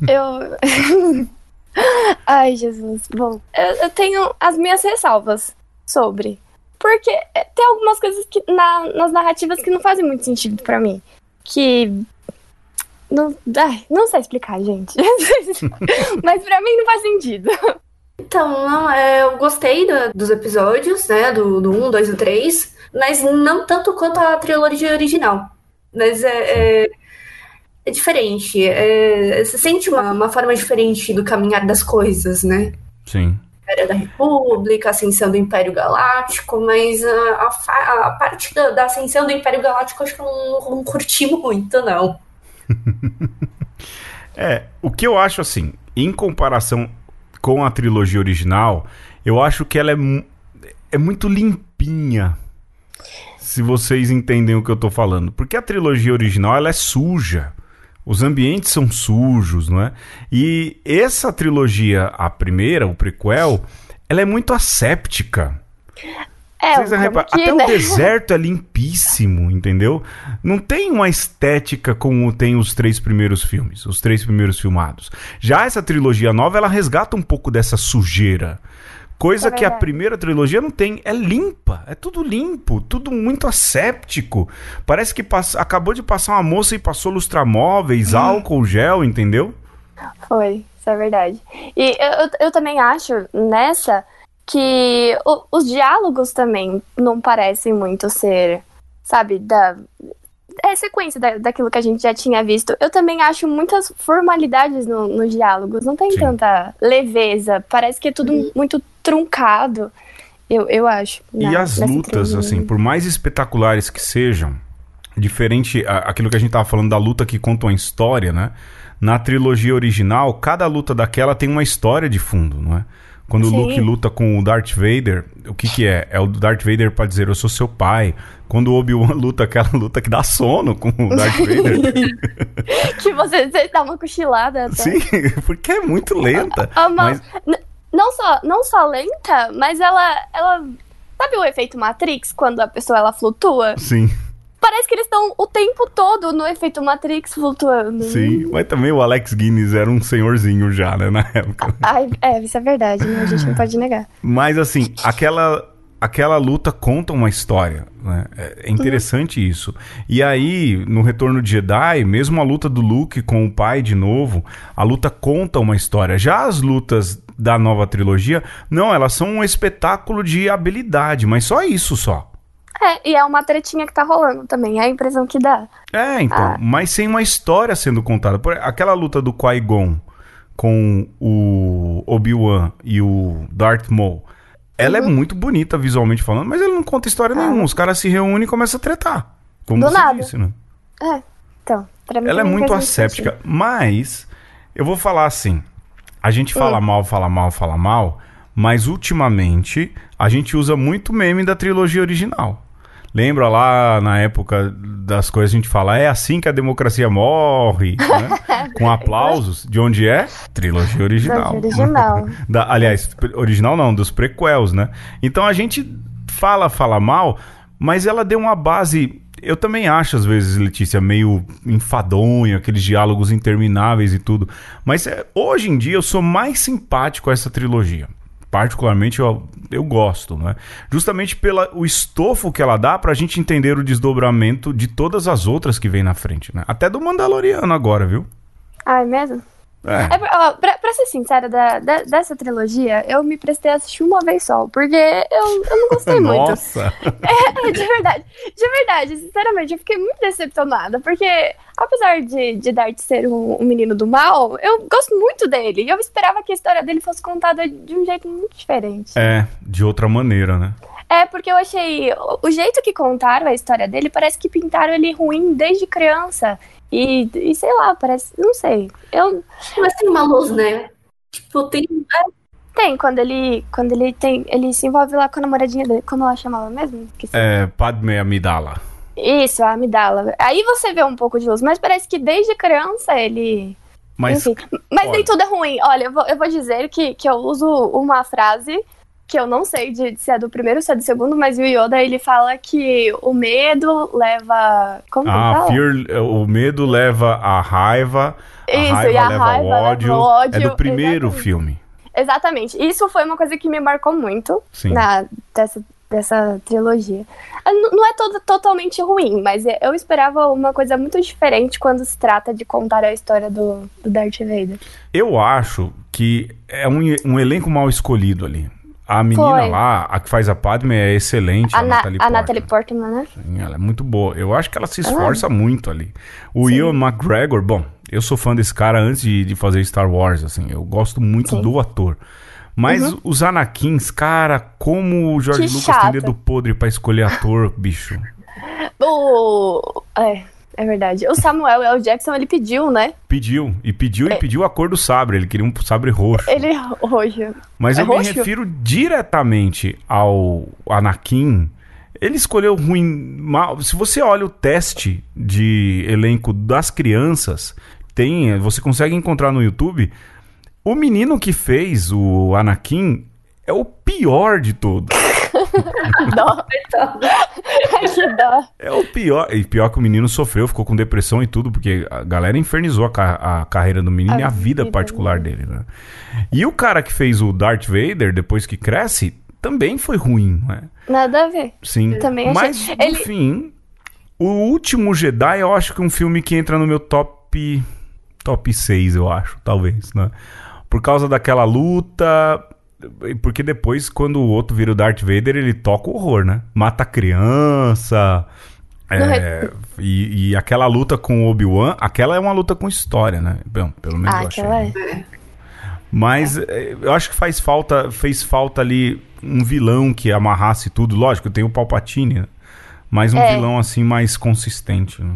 Eu. [laughs] Ai, Jesus. Bom, eu, tenho as minhas ressalvas sobre. Porque tem algumas coisas que, na, nas narrativas que não fazem muito sentido para mim. Que não, ai, não sei explicar, gente. [laughs] Mas pra mim não faz sentido. Então, não, é, eu gostei do, dos episódios, né? Do, do 1, 2 e 3, mas não tanto quanto a trilogia original. Mas é, é, é diferente. É, você sente uma, uma forma diferente do caminhar das coisas, né? Sim. Império da República, ascensão do Império Galáctico, mas a, a, a parte da, da, ascensão do Império Galáctico eu acho que eu não, não curti muito, não. [laughs] é, o que eu acho assim, em comparação com a trilogia original, eu acho que ela é, é muito limpinha. Se vocês entendem o que eu tô falando. Porque a trilogia original ela é suja. Os ambientes são sujos, não é? E essa trilogia, a primeira, o prequel, ela é muito asséptica. É, Vocês. Até né? o deserto é limpíssimo, entendeu? Não tem uma estética como tem os três primeiros filmes, os três primeiros filmados. Já essa trilogia nova, ela resgata um pouco dessa sujeira. Coisa é que a primeira trilogia não tem. É limpa. É tudo limpo. Tudo muito asséptico. Parece que pass... acabou de passar uma moça e passou lustramóveis, hum. álcool, gel, entendeu? Foi, isso é verdade. E eu, eu também acho nessa que o, os diálogos também não parecem muito ser, sabe, da. É sequência da, daquilo que a gente já tinha visto. Eu também acho muitas formalidades no, nos diálogos. Não tem Sim. tanta leveza. Parece que é tudo uhum. muito truncado. Eu, eu acho. Na, e as lutas, assim, por mais espetaculares que sejam, diferente a, aquilo que a gente tava falando da luta que conta uma história, né? Na trilogia original, cada luta daquela tem uma história de fundo, não é? Quando Sim. o Luke luta com o Darth Vader, o que que é? É o Darth Vader para dizer eu sou seu pai. Quando o Obi-Wan [laughs] luta aquela luta que dá sono com o Darth Vader. [laughs] que você, você dá uma cochilada. Até. Sim, [laughs] porque é muito lenta. Ah, mas... Não só, não só lenta, mas ela, ela... Sabe o efeito Matrix, quando a pessoa ela flutua? Sim. Parece que eles estão o tempo todo no efeito Matrix flutuando. Sim, mas também o Alex Guinness era um senhorzinho já, né, na época. Ai, é, isso é verdade, né? a gente não pode negar. Mas assim, aquela aquela luta conta uma história. Né? É interessante uhum. isso. E aí, no Retorno de Jedi, mesmo a luta do Luke com o pai de novo, a luta conta uma história. Já as lutas da nova trilogia, não, elas são um espetáculo de habilidade, mas só isso só. É, e é uma tretinha que tá rolando também, é a impressão que dá. É, então, ah. mas sem uma história sendo contada. Por, aquela luta do Qui-Gon com o Obi-Wan e o Darth Maul, ela é uhum. é muito bonita visualmente falando, mas ele não conta história ah. nenhuma. Os caras se reúnem e começam a tretar. Como do você nada. disse, né? É, então, pra mim Ela é muito asséptica, mas eu vou falar assim, a gente fala hum. mal, fala mal, fala mal, mas ultimamente a gente usa muito meme da trilogia original. Lembra lá na época das coisas a gente fala, é assim que a democracia morre, [laughs] né? com aplausos. De onde é? Trilogia original. original. [laughs] da, aliás, original não, dos prequels, né? Então a gente fala, fala mal, mas ela deu uma base. Eu também acho, às vezes, Letícia, meio enfadonho, aqueles diálogos intermináveis e tudo. Mas é, hoje em dia eu sou mais simpático a essa trilogia particularmente eu, eu gosto, né? Justamente pelo estofo que ela dá pra gente entender o desdobramento de todas as outras que vem na frente, né? Até do Mandaloriano agora, viu? Ah, é mesmo? É. é ó, pra, pra, ser sincera, da, da, dessa trilogia, eu me prestei a assistir uma vez só, porque eu, eu não gostei [laughs] muito. Nossa! [laughs] É, de verdade. De verdade, sinceramente, eu fiquei muito decepcionada, porque apesar de, de Dart ser um, um, menino do mal, eu gosto muito dele. E eu esperava que a história dele fosse contada de um jeito muito diferente. É, de outra maneira, né? É, porque eu achei. O jeito que contaram a história dele parece que pintaram ele ruim desde criança. E, e sei lá, parece. Não sei. Eu. Mas tem uma luz, né? Tipo, tem. É. Tem, quando ele. Quando ele tem. Ele se envolve lá com a namoradinha dele. Como ela chamava mesmo? Esqueci. É, Padme Amidala. Isso, a Amidala. Aí você vê um pouco de luz, mas parece que desde criança ele. Mas, Enfim, mas nem tudo é ruim. Olha, eu vou, eu vou dizer que, que eu uso uma frase que eu não sei de, de se é do primeiro ou se é do segundo, mas o Yoda ele fala que o medo leva. Como ah, fear, o medo leva a raiva. A Isso, raiva e a leva raiva ao ódio. Leva ódio. É do primeiro exatamente. filme. Exatamente. Isso foi uma coisa que me marcou muito Sim. na, dessa, dessa trilogia. Ah, não é todo, totalmente ruim, mas eu esperava uma coisa muito diferente quando se trata de contar a história do, do Darth Vader. Eu acho que é um, um elenco mal escolhido ali. A menina Foi. lá, a que faz a Padme, é excelente. A, a Natalie, a Natalie Portman, né? Sim, ela é muito boa. Eu acho que ela se esforça muito ali. O Sim. Ian McGregor, bom, eu sou fã desse cara antes de, de fazer Star Wars, assim. Eu gosto muito Sim. do ator. Mas uhum. os Anakins, cara, como o George que Lucas chato. tem dedo podre pra escolher ator, bicho. [laughs] O... É, é verdade. O Samuel L. Jackson, ele pediu, né? Pediu. E pediu é. e pediu a cor do sabre. Ele queria um sabre roxo. Ele é roxo. Mas é eu roxo? me refiro diretamente ao Anakin. Ele escolheu ruim. Mal. Se você olha o teste de elenco das crianças, tem. Você consegue encontrar no YouTube. O menino que fez o Anakin é o pior de todos. [laughs] dó. que dó. É o pior. E pior que o menino sofreu, ficou com depressão e tudo, porque a galera infernizou a, ca a carreira do menino a e a vida, vida particular dele, né? E o cara que fez o Darth Vader, depois que cresce, também foi ruim, né? Nada a ver. Sim. Também achei... Mas, no Ele... fim, o último Jedi, eu acho que é um filme que entra no meu top. Top 6, eu acho, talvez, né? Por causa daquela luta. Porque depois, quando o outro vira o Darth Vader, ele toca o horror, né? Mata a criança. É, e, e, aquela luta com o Obi-Wan, aquela é uma luta com história, né? Bom, pelo menos ah, eu achei. É. Mas é. eu acho que faz falta, fez falta ali um vilão que amarrasse tudo. Lógico, tem o Palpatine, né? mas um é. vilão assim mais consistente. Né?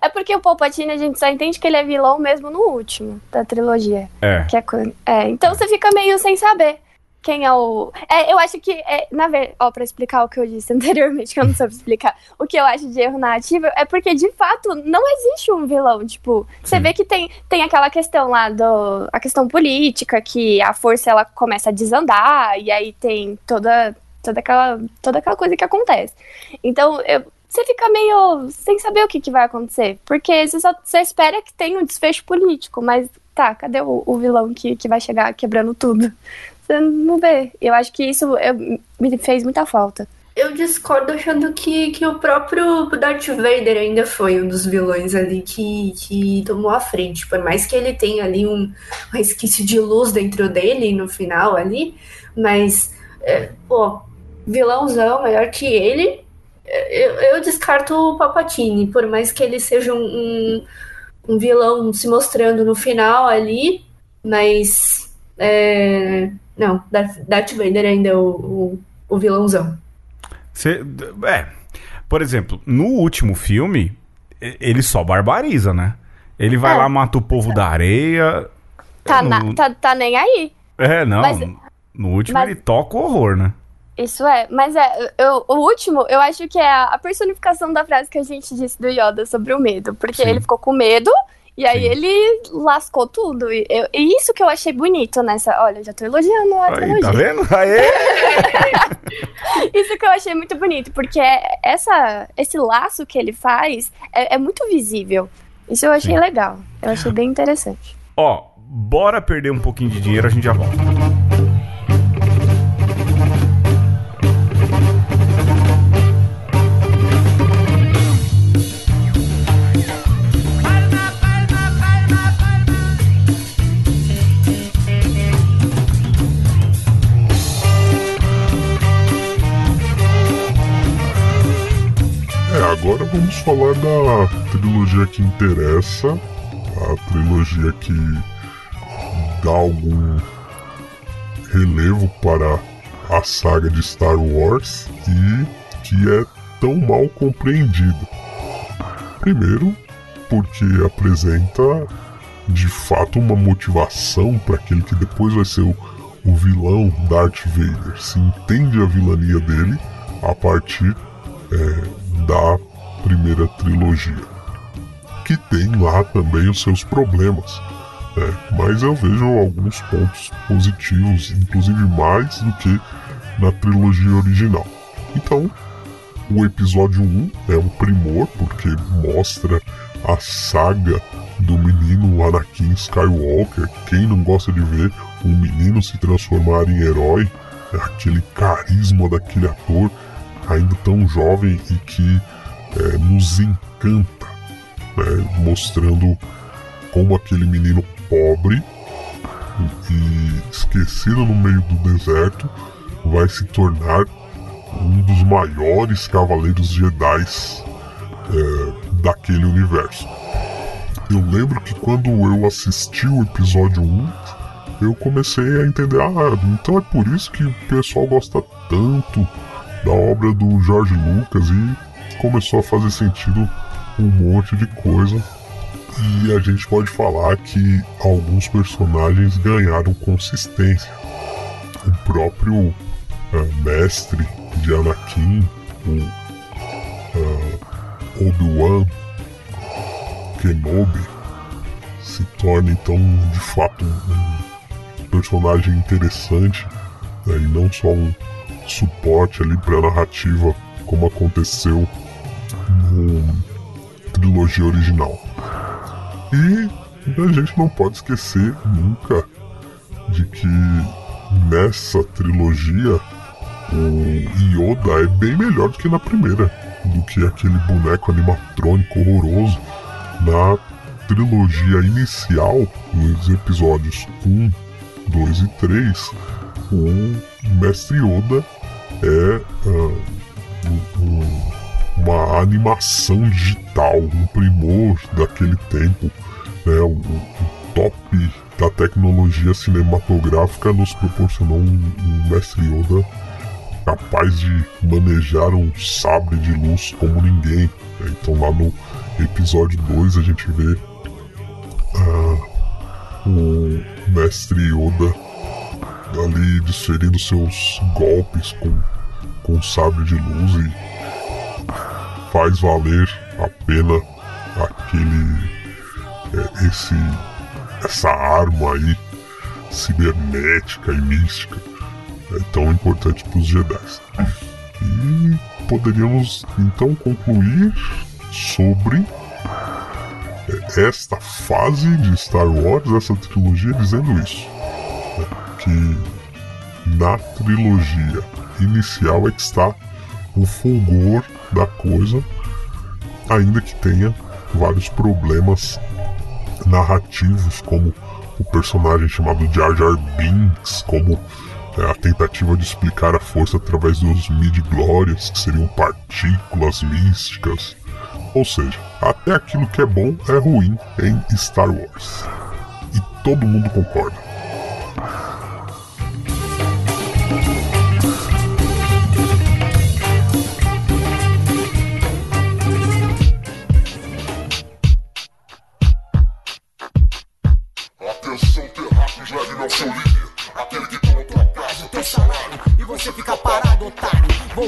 É porque o Palpatine a gente só entende que ele é vilão mesmo no último da trilogia. É. Que é, é então você fica meio sem saber quem é o. É, eu acho que, é, na verdade, ó, pra explicar o que eu disse [laughs] anteriormente, que eu não soube explicar, o que eu acho de erro narrativo é porque, de fato, não existe um vilão. Tipo, você Sim. vê que tem, tem aquela questão lá do. a questão política, que a força ela começa a desandar, e aí tem toda toda aquela, toda aquela coisa que acontece. Então, eu, você fica meio sem saber o que, que vai acontecer. Porque você, só, você espera que tenha um desfecho político, mas tá, cadê o, o vilão que, que vai chegar quebrando tudo? Você não vê. Eu acho que isso eu, me fez muita falta. Eu discordo achando que, que o próprio Darth Vader ainda foi um dos vilões ali que, que tomou a frente. Por mais que ele tenha ali um, um resquício de luz dentro dele no final ali, mas, é, pô, vilãozão melhor que ele, eu, eu descarto o Papatini, por mais que ele seja um, um, um vilão se mostrando no final ali, mas é, não, Darth Vader ainda é o, o, o vilãozão. Cê, é, por exemplo, no último filme, ele só barbariza, né? Ele vai é. lá, mata o povo da areia. Tá, na, tá, tá nem aí. É, não. Mas, no último mas, ele toca o horror, né? Isso é, mas é, eu, o último, eu acho que é a personificação da frase que a gente disse do Yoda sobre o medo. Porque Sim. ele ficou com medo e aí Sim. ele lascou tudo. E, eu, e, isso que eu achei bonito nessa. Olha, eu já tô elogiando a trilogia. Tá vendo? Aê! [laughs] isso que eu achei muito bonito, porque essa, esse laço que ele faz é, é muito visível. Isso eu achei Sim. legal. Eu achei bem interessante. Ó, bora perder um pouquinho de dinheiro, a gente já volta. Agora vamos falar da trilogia que interessa, a trilogia que dá algum relevo para a saga de Star Wars e que é tão mal compreendida. Primeiro, porque apresenta de fato uma motivação para aquele que depois vai ser o, o vilão Darth Vader. Se entende a vilania dele a partir é, da primeira trilogia, que tem lá também os seus problemas. Né? Mas eu vejo alguns pontos positivos, inclusive mais do que na trilogia original. Então, o episódio 1 é um primor, porque mostra a saga do menino Anakin Skywalker. Quem não gosta de ver um menino se transformar em herói, aquele carisma daquele ator, ainda tão jovem e que é, nos encanta, né, mostrando como aquele menino pobre e esquecido no meio do deserto vai se tornar um dos maiores cavaleiros Jedi é, daquele universo. Eu lembro que quando eu assisti o episódio 1, eu comecei a entender, ah, então é por isso que o pessoal gosta tanto da obra do George Lucas e começou a fazer sentido um monte de coisa. E a gente pode falar que alguns personagens ganharam consistência. O próprio uh, mestre de Anakin, o uh, Obi-Wan Kenobi, se torna então de fato um personagem interessante né, e não só um suporte ali para a narrativa, como aconteceu trilogia original. E a gente não pode esquecer nunca de que nessa trilogia o Yoda é bem melhor do que na primeira, do que aquele boneco animatrônico horroroso na trilogia inicial, nos episódios 1, 2 e 3, o Mestre Yoda é uh, um, uma animação digital, um primor daquele tempo, né, o, o top da tecnologia cinematográfica nos proporcionou um, um Mestre Yoda capaz de manejar um sabre de luz como ninguém. Né? Então lá no episódio 2 a gente vê uh, o Mestre Yoda ali desferindo seus golpes com, com sabre de luz e faz valer a pena aquele é, esse essa arma aí cibernética e mística é tão importante para os Jedi. E poderíamos então concluir sobre é, esta fase de Star Wars, essa trilogia, dizendo isso. Né? Que na trilogia inicial é que está o fulgor da coisa, ainda que tenha vários problemas narrativos, como o personagem chamado Jar Jar Binks, como é, a tentativa de explicar a força através dos midi-glórias, que seriam partículas místicas. Ou seja, até aquilo que é bom é ruim em Star Wars. E todo mundo concorda.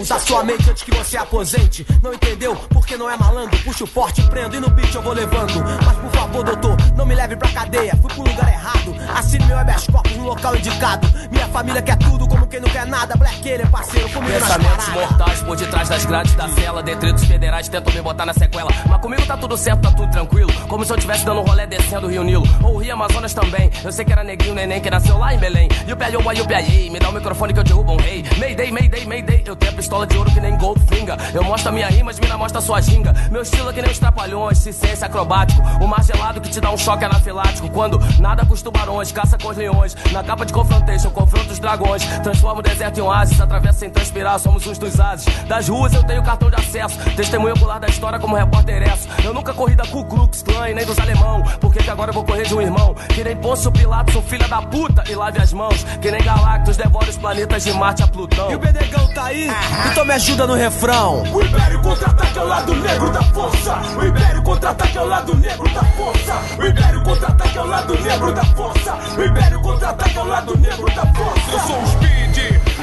Usar sua mente antes que você aposente. Não entendeu? Porque não é malandro. Puxa o forte, prendo e no beat eu vou levando. Mas por favor, doutor, não me leve pra cadeia. Fui pro lugar errado. Assine meu habeas corpus no local indicado. Minha família quer tudo quem não quer nada. Black ele é parceiro comigo Pensamentos mortais por detrás das grades da cela. Detritos federais tentam me botar na sequela. Mas comigo tá tudo certo, tá tudo tranquilo. Como se eu tivesse dando um rolé descendo o Rio Nilo. Ou o Rio Amazonas também. Eu sei que era neguinho, neném que nasceu lá em Belém. E o Piaioba e o Piaiei. Me dá o microfone que eu derrubo um rei. Mayday, Mayday, Mayday. Eu tenho a pistola de ouro que nem Goldfinger. Eu mostro a minha rima, as mina mostra sua ginga. Meu estilo é que nem os trapalhões, ciência acrobático. O mar gelado que te dá um choque anafilático. Quando nada com os tubarões, caça com os leões. Na capa de confrontation, confronto os dragões. Transforma o deserto em oásis, atravessa sem transpirar, somos uns dos ases. Das ruas eu tenho cartão de acesso. Testemunho ocular da história como repórter esso. Eu nunca corri da Ku Klux Klan e nem dos alemão. Por que, que agora eu vou correr de um irmão? Que nem Pôncio Pilatos, sou filha da puta e lave as mãos. Que nem Galactus, devora os planetas de Marte a Plutão. E o Benegão tá aí? Então me ajuda no refrão. O Império contra-ataque ao lado negro da força. O Império contra-ataque ao lado negro da força. O Império contra-ataque ao lado negro da força. O Império contra-ataque ao lado negro da força. Eu sou um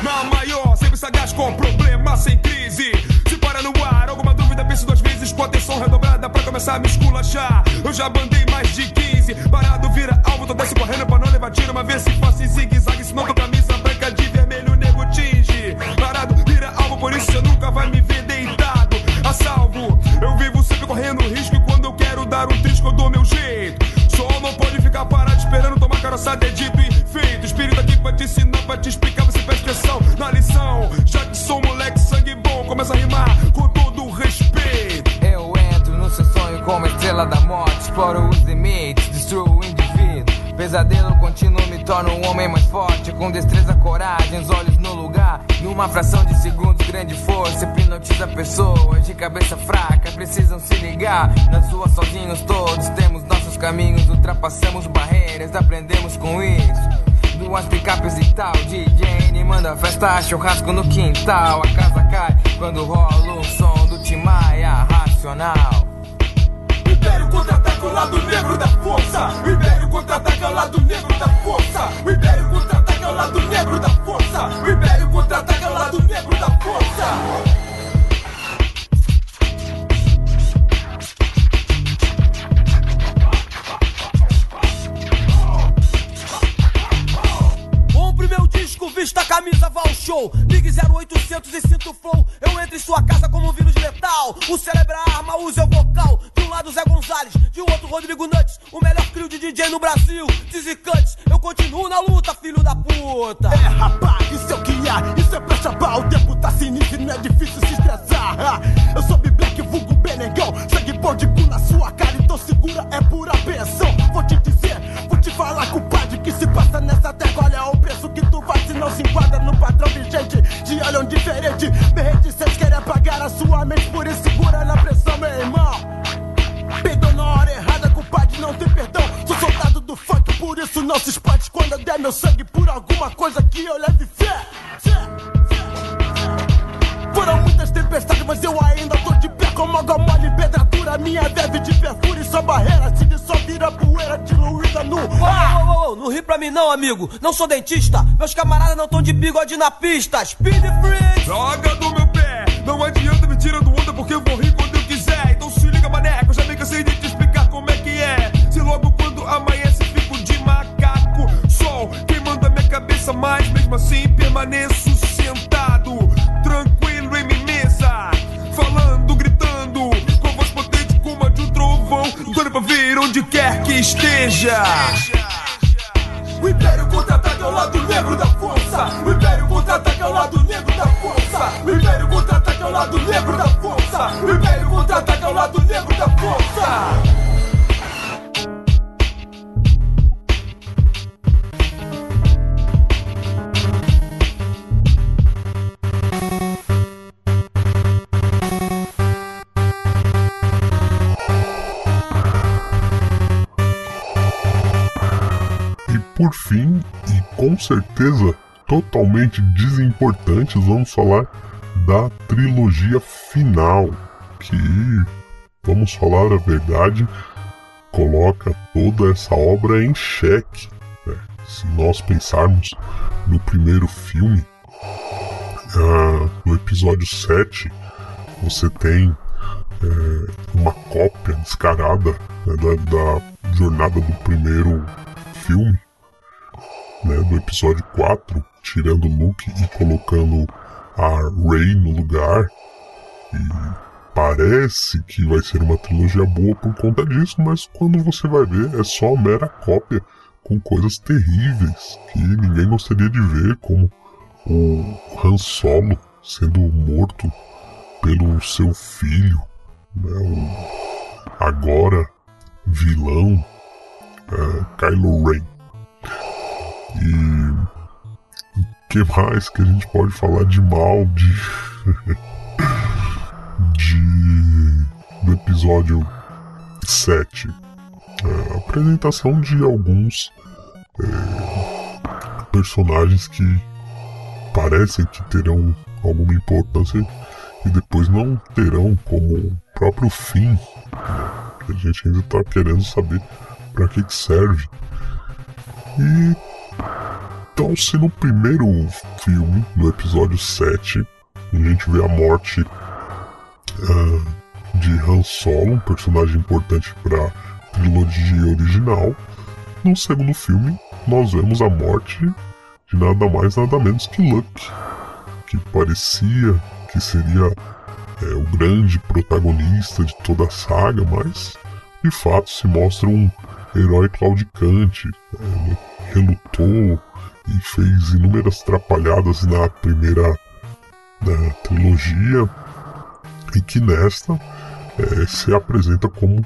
na maior, sempre sagaz com problema, sem crise. Se para no ar, alguma dúvida, pense duas vezes com atenção redobrada pra começar a me esculachar. Eu já bandei mais de 15, parado vira alvo, tô desce correndo pra não levar tiro, uma vez se fosse zigue-zague, senão tô camisa branca de vermelho, nego tinge. Parado vira alvo, por isso você nunca vai me ver deitado. A salvo, eu vivo sempre correndo risco e quando eu quero dar um trisco eu dou meu jeito. Só não pode ficar parado esperando tomar caroçada, é dito e Espírito aqui pra te ensinar, pra te explicar, você presta atenção na lição. Já que sou moleque, sangue bom, começa a rimar com todo respeito. Eu entro no seu sonho como estrela da morte, exploro os limites, destruo o indivíduo. Pesadelo contínuo me torna um homem mais forte, com destreza, coragem, os olhos no lugar. Numa fração de segundos, grande força hipnotiza pessoas de cabeça fraca, precisam se ligar. Nas ruas sozinhos todos temos nossos caminhos, ultrapassamos barreiras, aprendemos com isso. Duas picapes e tal, DJ manda festa, churrasco no quintal. A casa cai quando rola o som do Timaya racional. O Império contra-ataca ao lado negro da força. O Império contra-ataca ao lado negro da força. O Império contra-ataca ao lado negro da força. O Império contra-ataca ao lado negro da força. Show. Ligue 0800 e sinto flow. Eu entro em sua casa como um vírus letal. O cérebro é arma, usa o vocal. De um lado Zé Gonzalez, de outro Rodrigo Nuts. O melhor crio de DJ no Brasil. Dizzy Cuts, eu continuo na luta, filho da puta. É rapaz, isso é o que há. Isso é amigo. Não sou dentista. Meus camaradas não tão de bigode na pista. Speed Freak! Joga totalmente desimportantes, vamos falar da trilogia final, que, vamos falar a verdade, coloca toda essa obra em xeque. Né? Se nós pensarmos no primeiro filme, uh, no episódio 7, você tem uh, uma cópia descarada né, da, da jornada do primeiro filme né, do episódio 4, tirando Luke e colocando a Rey no lugar. E parece que vai ser uma trilogia boa por conta disso, mas quando você vai ver é só mera cópia com coisas terríveis que ninguém gostaria de ver, como o Han Solo sendo morto pelo seu filho, né, o agora vilão é, Kylo Ren. E que mais que a gente pode falar de mal de, de do episódio 7? É, apresentação de alguns é, personagens que parecem que terão alguma importância e depois não terão, como próprio fim. Né? A gente ainda está querendo saber para que, que serve. E então, se no primeiro filme, no episódio 7, a gente vê a morte uh, de Han Solo, um personagem importante para trilogia original, no segundo filme nós vemos a morte de nada mais nada menos que Luke, que parecia que seria é, o grande protagonista de toda a saga, mas de fato se mostra um herói claudicante, é, relutou e fez inúmeras trapalhadas na primeira na trilogia e que nesta é, se apresenta como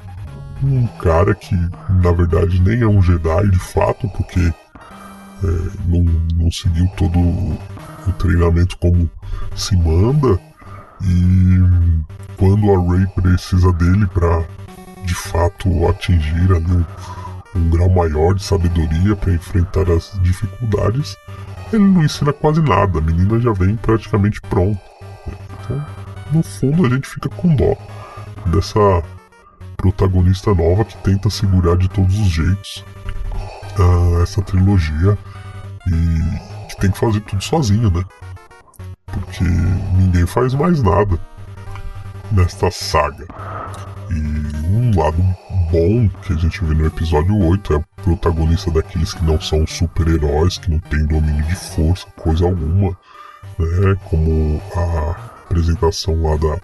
um cara que na verdade nem é um Jedi de fato, porque é, não, não seguiu todo o treinamento como se manda e quando a Rey precisa dele para de fato atingir ali um, um grau maior de sabedoria para enfrentar as dificuldades, ele não ensina quase nada, a menina já vem praticamente pronta. Então, no fundo, a gente fica com dó dessa protagonista nova que tenta segurar de todos os jeitos uh, essa trilogia e que tem que fazer tudo sozinho, né? Porque ninguém faz mais nada nesta saga. E um lado bom que a gente vê no episódio 8 é o protagonista daqueles que não são super-heróis, que não tem domínio de força, coisa alguma. né? Como a apresentação lá da,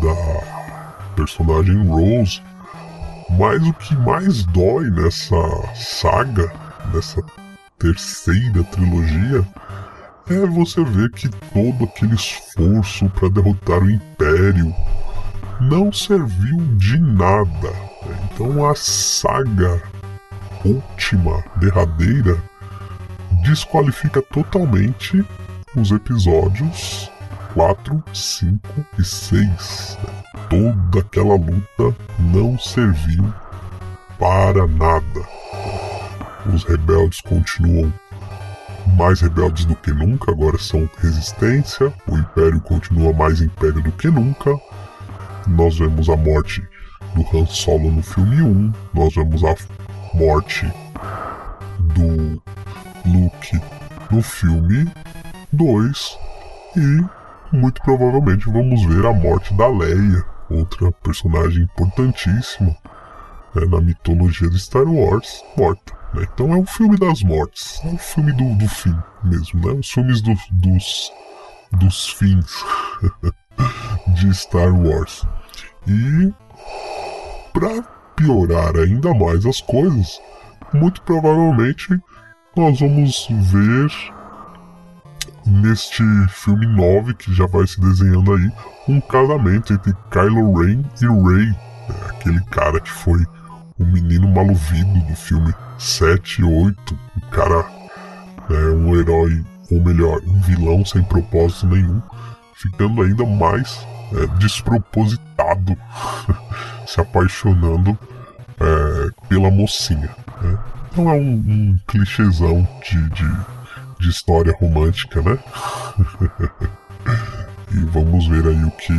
da personagem Rose. Mas o que mais dói nessa saga, nessa terceira trilogia, é você ver que todo aquele esforço para derrotar o Império não serviu de nada. Então a saga última, derradeira, desqualifica totalmente os episódios 4, 5 e 6. Toda aquela luta não serviu para nada. Os rebeldes continuam mais rebeldes do que nunca, agora são resistência. O Império continua mais Império do que nunca. Nós vemos a morte do Han Solo no filme 1, nós vemos a morte do Luke no filme 2 e muito provavelmente vamos ver a morte da Leia, outra personagem importantíssima né, na mitologia de Star Wars, morta. Né? Então é um filme das mortes, é um filme do, do fim mesmo, né? Os filmes do, dos, dos fins [laughs] de Star Wars. E para piorar ainda mais as coisas, muito provavelmente nós vamos ver neste filme 9 que já vai se desenhando aí um casamento entre Kylo Ren e Rey, né? aquele cara que foi o menino maluvido do filme 7 e 8, o cara é um herói, ou melhor, um vilão sem propósito nenhum, ficando ainda mais é, despropositado, [laughs] se apaixonando é, pela mocinha. Né? Então é um, um clichêzão de, de, de história romântica, né? [laughs] e vamos ver aí o que.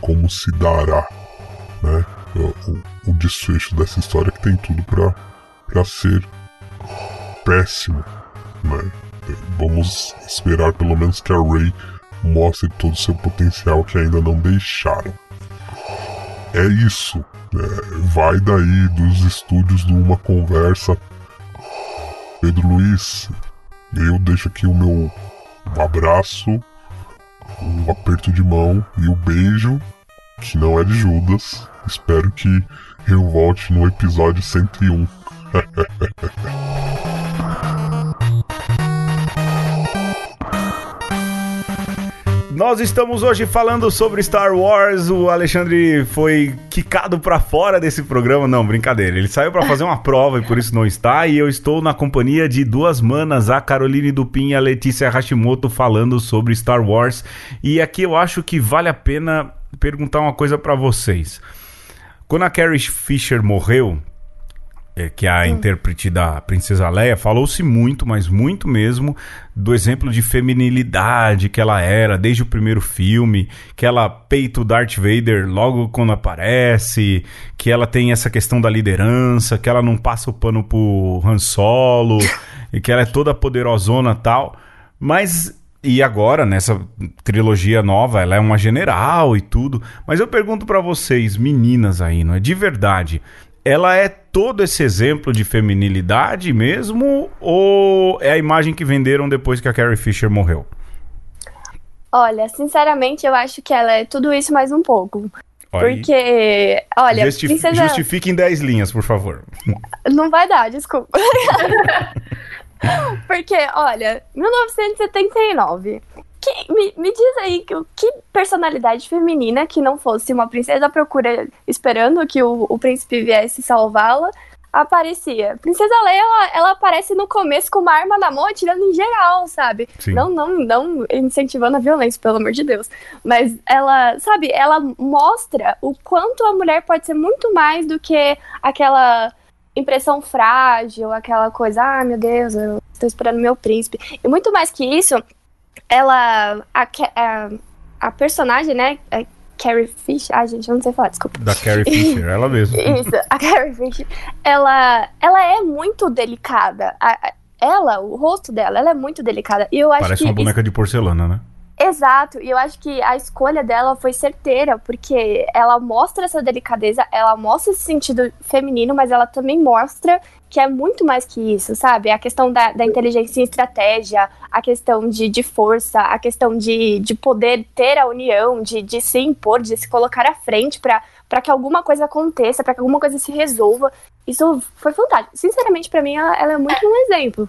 como se dará, né? O, o desfecho dessa história que tem tudo pra, pra ser péssimo, né? Vamos esperar pelo menos que a Ray mostre todo o seu potencial que ainda não deixaram. É isso. É, vai daí dos estúdios de uma conversa. Pedro Luiz, eu deixo aqui o meu abraço, um aperto de mão e o um beijo, que não é de Judas. Espero que eu volte no episódio 101. [laughs] Nós estamos hoje falando sobre Star Wars. O Alexandre foi quicado para fora desse programa. Não, brincadeira. Ele saiu para [laughs] fazer uma prova e por isso não está. E eu estou na companhia de duas manas, a Caroline Dupin e a Letícia Hashimoto, falando sobre Star Wars. E aqui eu acho que vale a pena perguntar uma coisa para vocês. Quando a Carrie Fisher morreu, que é a intérprete da Princesa Leia, falou-se muito, mas muito mesmo, do exemplo de feminilidade que ela era desde o primeiro filme, que ela peita o Darth Vader logo quando aparece, que ela tem essa questão da liderança, que ela não passa o pano pro Han Solo, e que ela é toda poderosona tal. Mas e agora, nessa trilogia nova, ela é uma general e tudo. Mas eu pergunto para vocês, meninas aí, não é? De verdade, ela é todo esse exemplo de feminilidade mesmo ou é a imagem que venderam depois que a Carrie Fisher morreu? Olha, sinceramente, eu acho que ela é tudo isso mais um pouco. Olha Porque, olha, Justif princesa... justifique em 10 linhas, por favor. Não vai dar, desculpa. [laughs] Porque, olha, 1979 que, me, me diz aí que, que personalidade feminina que não fosse uma princesa procura, esperando que o, o príncipe viesse salvá-la, aparecia. Princesa Leia, ela, ela, aparece no começo com uma arma na mão, atirando em geral, sabe? Não, não, não incentivando a violência, pelo amor de Deus. Mas ela, sabe, ela mostra o quanto a mulher pode ser muito mais do que aquela impressão frágil, aquela coisa, ah, meu Deus, eu estou esperando meu príncipe. E muito mais que isso, ela. A, a, a personagem, né? A Carrie Fisher. Ai, gente, eu não sei falar, desculpa. Da Carrie Fisher, ela mesma. [laughs] Isso, a Carrie Fisher. Ela, ela é muito delicada. A, ela, o rosto dela, ela é muito delicada. E eu acho Parece que uma boneca isso... de porcelana, né? Exato, e eu acho que a escolha dela foi certeira, porque ela mostra essa delicadeza, ela mostra esse sentido feminino, mas ela também mostra que é muito mais que isso, sabe? A questão da, da inteligência e estratégia, a questão de, de força, a questão de, de poder ter a união, de, de se impor, de se colocar à frente para que alguma coisa aconteça, para que alguma coisa se resolva. Isso foi fantástico. Sinceramente, para mim, ela, ela é muito um exemplo.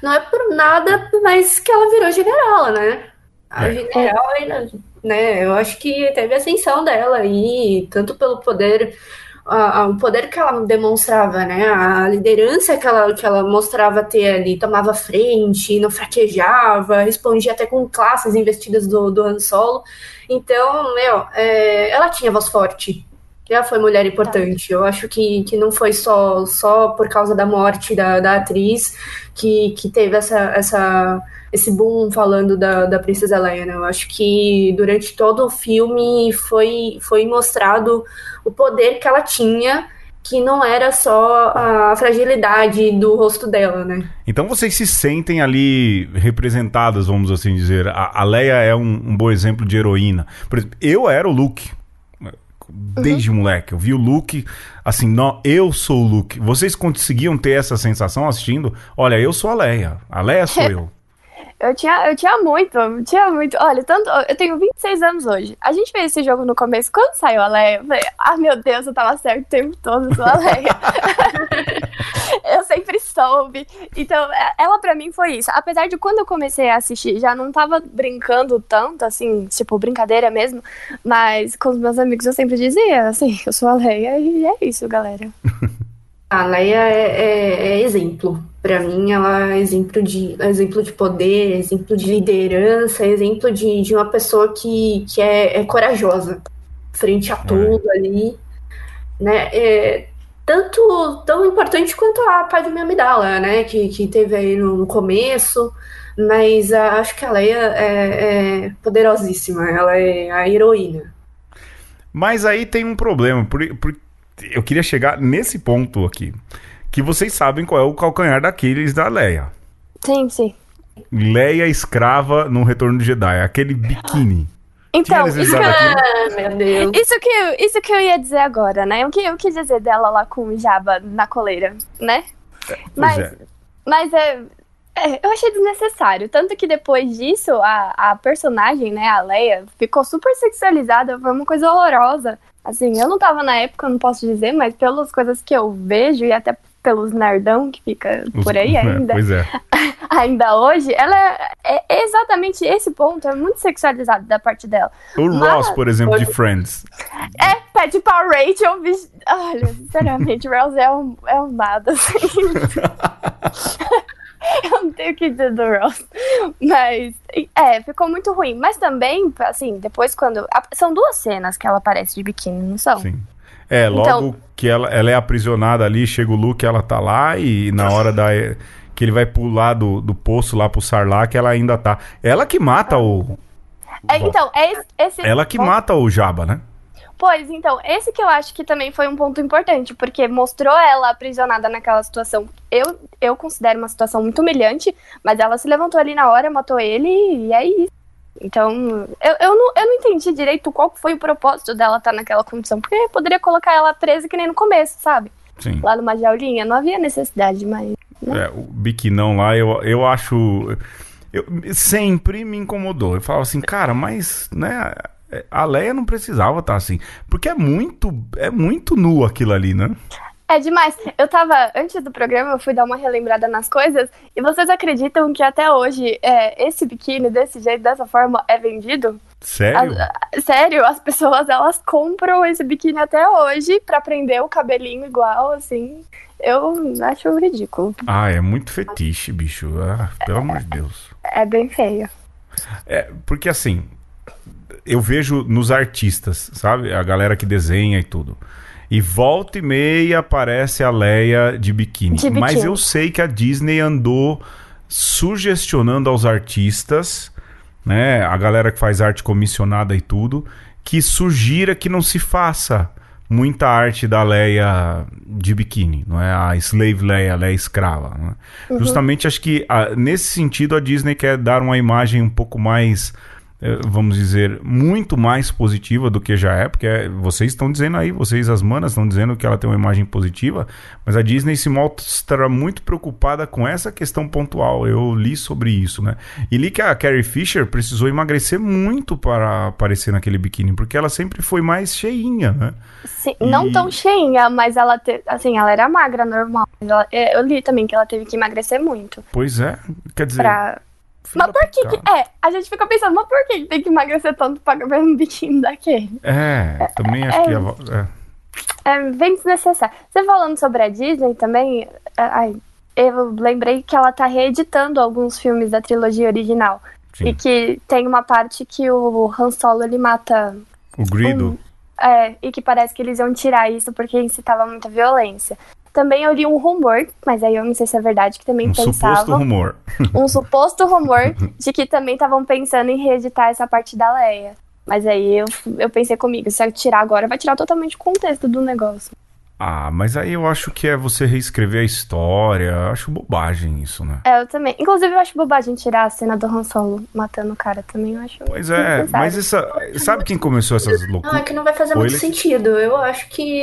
Não é por nada, mas que ela virou general, né? A é. general, né? Eu acho que teve a ascensão dela aí, tanto pelo poder, o poder que ela demonstrava, né? A liderança que ela, que ela mostrava ter ali, tomava frente, não fraquejava, respondia até com classes investidas do, do Han Solo. Então, meu, é, ela tinha voz forte. Ela foi mulher importante. Eu acho que, que não foi só, só por causa da morte da, da atriz que, que teve essa, essa esse boom falando da, da Princesa Leia, né? Eu acho que durante todo o filme foi, foi mostrado o poder que ela tinha, que não era só a fragilidade do rosto dela, né? Então vocês se sentem ali representadas, vamos assim dizer. A, a Leia é um, um bom exemplo de heroína. Por exemplo, eu era o Luke desde uhum. moleque. Eu vi o Luke, assim, não, eu sou o Luke. Vocês conseguiam ter essa sensação assistindo? Olha, eu sou a Leia. A Leia sou [laughs] eu. Eu tinha, eu tinha muito, eu tinha muito. Olha, tanto. Eu tenho 26 anos hoje. A gente fez esse jogo no começo. Quando saiu a Leia, eu falei, ah, meu Deus, eu tava certo o tempo todo, eu sou a Leia. [laughs] eu sempre soube. Então, é, ela pra mim foi isso. Apesar de quando eu comecei a assistir, já não tava brincando tanto, assim, tipo, brincadeira mesmo. Mas com os meus amigos eu sempre dizia, assim, eu sou a Leia e é isso, galera. [laughs] A Leia é, é, é exemplo. Para mim, ela é exemplo de, exemplo de poder, exemplo de liderança, exemplo de, de uma pessoa que, que é, é corajosa frente a é. tudo ali. Né? É, tanto tão importante quanto a Padme Amidala, né? Que, que teve aí no, no começo. Mas uh, acho que a Leia é, é poderosíssima. Ela é a heroína. Mas aí tem um problema. Por, por, eu queria chegar nesse ponto aqui. Que vocês sabem qual é o calcanhar daqueles da Leia. Sim, sim. Leia escrava no Retorno de Jedi, aquele biquíni. Então, isso que, eu, isso, que eu, isso que eu ia dizer agora, né? O que eu quis dizer dela lá com o Jabba na coleira, né? É, mas, é. mas é, é, eu achei desnecessário. Tanto que depois disso, a, a personagem, né, a Leia, ficou super sexualizada, foi uma coisa horrorosa. Assim, eu não tava na época, não posso dizer, mas pelas coisas que eu vejo e até pelos nerdão que fica por aí [laughs] é, ainda. pois é. [laughs] ainda hoje, ela é, é, exatamente esse ponto, é muito sexualizado da parte dela. O Mas, Ross, por exemplo, de Friends. É, pede pra Rachel. Olha, sinceramente, Ross é um, é um nada. Assim. [laughs] [laughs] eu não tenho o que dizer do Ross. Mas, é, ficou muito ruim. Mas também, assim, depois quando. São duas cenas que ela aparece de biquíni, não são? Sim. É, logo então, que ela, ela é aprisionada ali, chega o Luke, ela tá lá, e na hora da. que ele vai pular do, do poço lá pro Sarlacc, ela ainda tá. Ela que mata o. É, então, é esse. Ela que mata o Jabba, né? Pois, então, esse que eu acho que também foi um ponto importante, porque mostrou ela aprisionada naquela situação. Eu, eu considero uma situação muito humilhante, mas ela se levantou ali na hora, matou ele e é isso. Então, eu, eu, não, eu não entendi direito qual foi o propósito dela estar tá naquela condição, porque poderia colocar ela presa que nem no começo, sabe? Sim. Lá numa jaulinha, não havia necessidade, mas. Né? É, o biquinão lá, eu, eu acho. Eu, sempre me incomodou. Eu falava assim, cara, mas, né? A Leia não precisava estar assim. Porque é muito, é muito nu aquilo ali, né? É demais. Eu tava, antes do programa, eu fui dar uma relembrada nas coisas. E vocês acreditam que até hoje é, esse biquíni, desse jeito, dessa forma, é vendido? Sério? As, sério, as pessoas elas compram esse biquíni até hoje pra prender o cabelinho igual, assim. Eu acho ridículo. Ah, é muito fetiche, bicho. Ah, pelo é, amor de Deus. É bem feio. É, porque assim, eu vejo nos artistas, sabe? A galera que desenha e tudo. E volta e meia aparece a Leia de biquíni. de biquíni. Mas eu sei que a Disney andou sugestionando aos artistas, né? A galera que faz arte comissionada e tudo, que sugira que não se faça muita arte da Leia de biquíni, não é? A Slave Leia, a Leia escrava. É? Uhum. Justamente acho que a, nesse sentido a Disney quer dar uma imagem um pouco mais vamos dizer, muito mais positiva do que já é, porque é, vocês estão dizendo aí, vocês, as manas, estão dizendo que ela tem uma imagem positiva, mas a Disney se mostra muito preocupada com essa questão pontual. Eu li sobre isso, né? E li que a Carrie Fisher precisou emagrecer muito para aparecer naquele biquíni, porque ela sempre foi mais cheinha, né? Sim, e... não tão cheinha, mas ela, te... assim, ela era magra, normal. Ela... É, eu li também que ela teve que emagrecer muito. Pois é, quer dizer... Pra mas por que, que, É, a gente fica pensando, mas por que tem que emagrecer tanto pra ver um biquíni daquele? É, também acho é, que é, é. é bem desnecessário. Você falando sobre a Disney também, é, ai, eu lembrei que ela tá reeditando alguns filmes da trilogia original. Sim. E que tem uma parte que o Han Solo ele mata. O Grido. Um, é, e que parece que eles iam tirar isso porque incitava muita violência. Também eu li um rumor, mas aí eu não sei se é verdade, que também um pensavam... Um suposto rumor. Um suposto rumor de que também estavam pensando em reeditar essa parte da Leia. Mas aí eu, eu pensei comigo, se eu tirar agora, vai tirar totalmente o contexto do negócio. Ah, mas aí eu acho que é você reescrever a história. Eu acho bobagem isso, né? É, eu também. Inclusive, eu acho bobagem tirar a cena do Han Solo matando o cara também. Eu acho. Pois é, mas essa. Sabe quem começou essas loucuras? Não, é que não vai fazer muito sentido. Eu acho que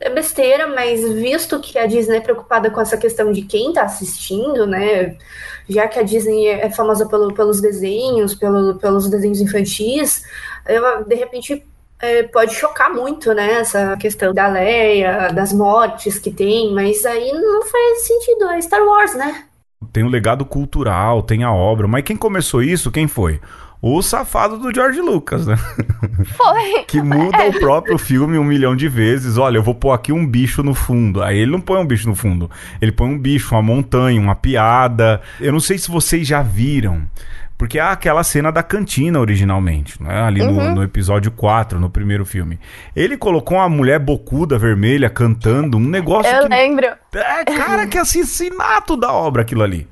é besteira, mas visto que a Disney é preocupada com essa questão de quem tá assistindo, né? Já que a Disney é famosa pelo, pelos desenhos, pelo, pelos desenhos infantis, eu, de repente é, pode chocar muito, né? Essa questão da Leia, das mortes que tem, mas aí não faz sentido. É Star Wars, né? Tem o legado cultural, tem a obra, mas quem começou isso, quem foi? O safado do George Lucas, né? [laughs] Foi. [laughs] que muda é. o próprio filme um milhão de vezes. Olha, eu vou pôr aqui um bicho no fundo. Aí ele não põe um bicho no fundo. Ele põe um bicho, uma montanha, uma piada. Eu não sei se vocês já viram. Porque há aquela cena da cantina originalmente, né? ali uhum. no, no, episódio 4, no primeiro filme. Ele colocou uma mulher bocuda, vermelha, cantando, um negócio. Eu que... lembro. É, cara, que assassinato da obra aquilo ali.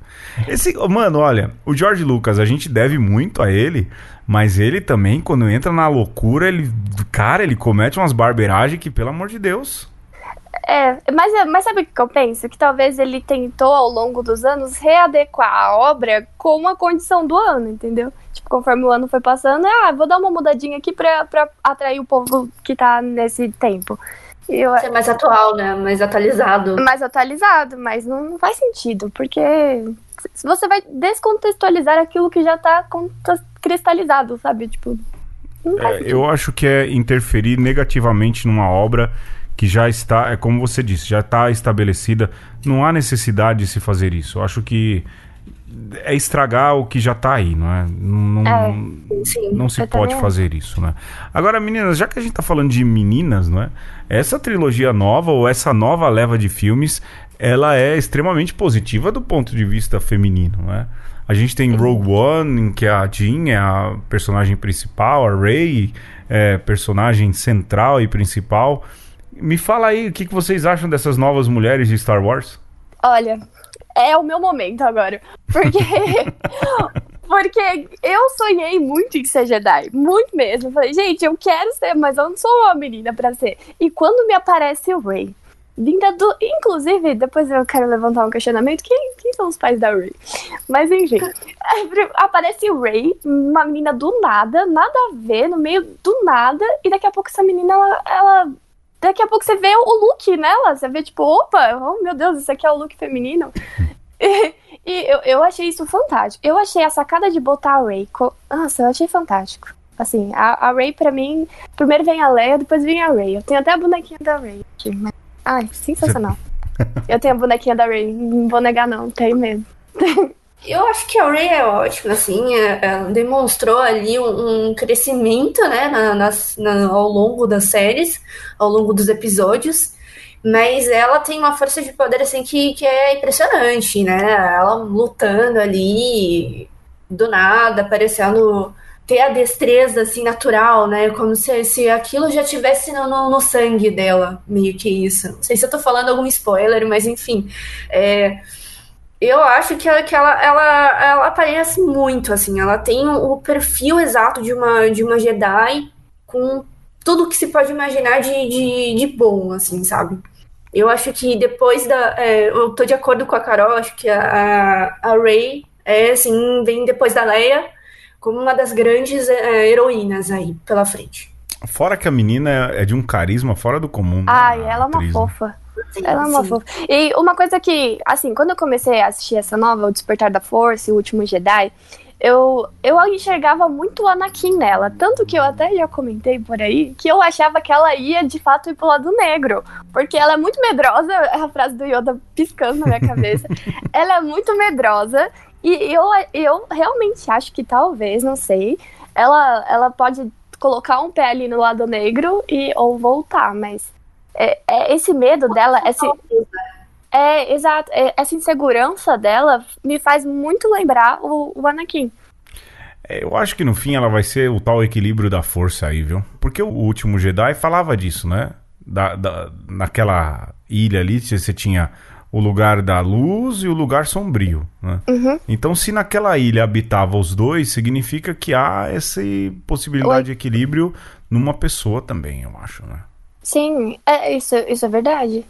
Esse, mano, olha, o George Lucas, a gente deve muito a ele, mas ele também, quando entra na loucura, ele. Cara, ele comete umas barberagens que, pelo amor de Deus. É, mas, mas sabe o que eu penso? Que talvez ele tentou, ao longo dos anos, readequar a obra com a condição do ano, entendeu? Tipo, conforme o ano foi passando, ah, vou dar uma mudadinha aqui pra, pra atrair o povo que tá nesse tempo. Eu, Ser mais atual, né? Mais atualizado. Mais atualizado, mas não, não faz sentido, porque você vai descontextualizar aquilo que já tá cristalizado, sabe? Tipo. É, eu acho que é interferir negativamente numa obra que já está, é como você disse, já está estabelecida. Não há necessidade de se fazer isso. Eu acho que é estragar o que já está aí, não é? Não, é, sim, não se pode fazer isso, né? Agora, meninas, já que a gente está falando de meninas, não é? Essa trilogia nova ou essa nova leva de filmes, ela é extremamente positiva do ponto de vista feminino, não é? A gente tem Rogue One, em que a Jean é a personagem principal, a Rey é personagem central e principal. Me fala aí o que, que vocês acham dessas novas mulheres de Star Wars? Olha, é o meu momento agora. Porque. [laughs] porque eu sonhei muito em ser Jedi. Muito mesmo. falei, gente, eu quero ser, mas eu não sou uma menina pra ser. E quando me aparece o Rey, vinda do. Inclusive, depois eu quero levantar um questionamento: quem, quem são os pais da Rey? Mas enfim, [laughs] aparece o Rey, uma menina do nada, nada a ver, no meio do nada, e daqui a pouco essa menina ela, ela daqui a pouco você vê o look nela, você vê tipo, opa, oh meu Deus, isso aqui é o look feminino. [laughs] e, e eu, eu achei isso fantástico. Eu achei a sacada de botar a Ray. Co... Nossa, eu achei fantástico. Assim, a, a Ray pra mim, primeiro vem a Leia, depois vem a Ray. Eu tenho até a bonequinha da Ray aqui, mas... Ai, sensacional. [laughs] eu tenho a bonequinha da Ray, não vou negar não, tenho mesmo. [laughs] Eu acho que a Ray é ótima, assim, é, é, demonstrou ali um, um crescimento, né, na, na, ao longo das séries, ao longo dos episódios, mas ela tem uma força de poder, assim, que, que é impressionante, né, ela lutando ali, do nada, parecendo ter a destreza, assim, natural, né, como se, se aquilo já tivesse no, no, no sangue dela, meio que isso. Não sei se eu tô falando algum spoiler, mas enfim, é eu acho que, ela, que ela, ela, ela aparece muito, assim, ela tem o perfil exato de uma, de uma Jedi com tudo que se pode imaginar de, de, de bom, assim, sabe? Eu acho que depois da. É, eu tô de acordo com a Carol, acho que a, a Ray é, assim, vem depois da Leia, como uma das grandes é, heroínas aí pela frente. Fora que a menina é de um carisma fora do comum. né, Ai, ela é uma atriz, né? Fofa. Ela é uma fofa. E uma coisa que, assim, quando eu comecei a assistir essa nova, O Despertar da Força e O Último Jedi, eu, eu enxergava muito o Anakin nela. Tanto que eu até já comentei por aí que eu achava que ela ia de fato ir pro lado negro. Porque ela é muito medrosa, [laughs] é a frase do Yoda piscando na minha cabeça. [laughs] ela é muito medrosa. E eu, eu realmente acho que talvez, não sei, ela, ela pode colocar um pé ali no lado negro e ou voltar, mas é, é esse medo dela, esse, é exato, é, essa insegurança dela me faz muito lembrar o, o Anakin. É, Eu acho que no fim ela vai ser o tal equilíbrio da força aí, viu? Porque o último Jedi falava disso, né? Da, da- naquela ilha ali, você tinha o lugar da luz e o lugar sombrio, né? Uhum. Então, se naquela ilha habitava os dois, significa que há essa possibilidade Oi. de equilíbrio numa pessoa também, eu acho, né? Sim, é, isso, isso é verdade.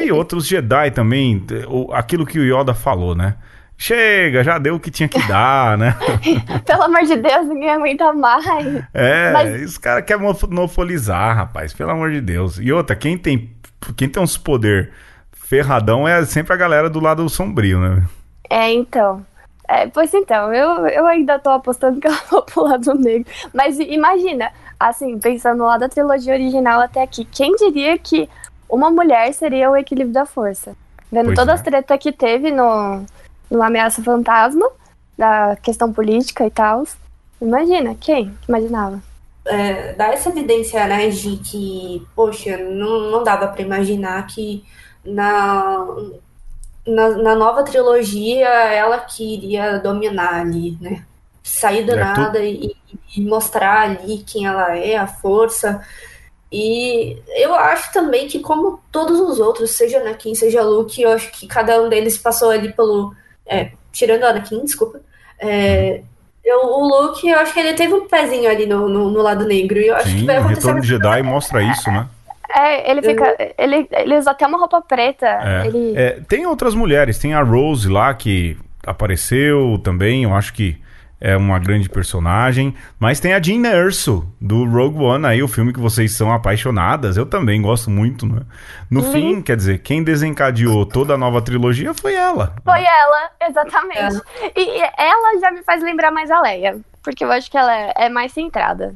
E outros Jedi também, o- aquilo que o Yoda falou, né? Chega, já deu o que tinha que [laughs] dar, né? [laughs] Pelo amor de Deus, ninguém aguenta mais. É, Mas- os caras querem monopolizar, rapaz, pelo amor de Deus. E outra, quem tem, quem tem uns poder ferradão é sempre a galera do lado sombrio, né? É, então. É, pois então, eu, eu ainda tô apostando que ela vai pro lado negro. Mas imagina, assim, pensando lá da trilogia original até aqui, quem diria que uma mulher seria o equilíbrio da força? Vendo Pois todas é. as tretas que teve no, no Ameaça Fantasma, da questão política e tal. Imagina, quem imaginava? É, dá essa evidência, né, de que, poxa, não, não dava pra imaginar que na, na, na nova trilogia ela que iria dominar ali, né? Sair do É, tu- nada e, e mostrar ali quem ela é, a força. E eu acho também que, como todos os outros, seja Anakin, seja Luke, eu acho que cada um deles passou ali pelo. é, tirando o Anakin, desculpa. é, eu, o Luke, eu acho que ele teve um pezinho ali no, no, no lado negro. E eu acho que Sim, vai o Retorno de Jedi mostra isso, né? É, ele fica. Ele, ele usa até uma roupa preta. É. Ele, É, tem outras mulheres, tem a Rose lá que apareceu também, eu acho que é uma grande personagem, mas tem a Jean Erso do Rogue One aí, o filme que vocês são apaixonadas, eu também gosto muito, né? No Uhum. fim, quer dizer, quem desencadeou toda a nova trilogia foi ela. Foi ela, exatamente. E e ela já me faz lembrar mais a Leia. Porque eu acho que ela é, é mais centrada.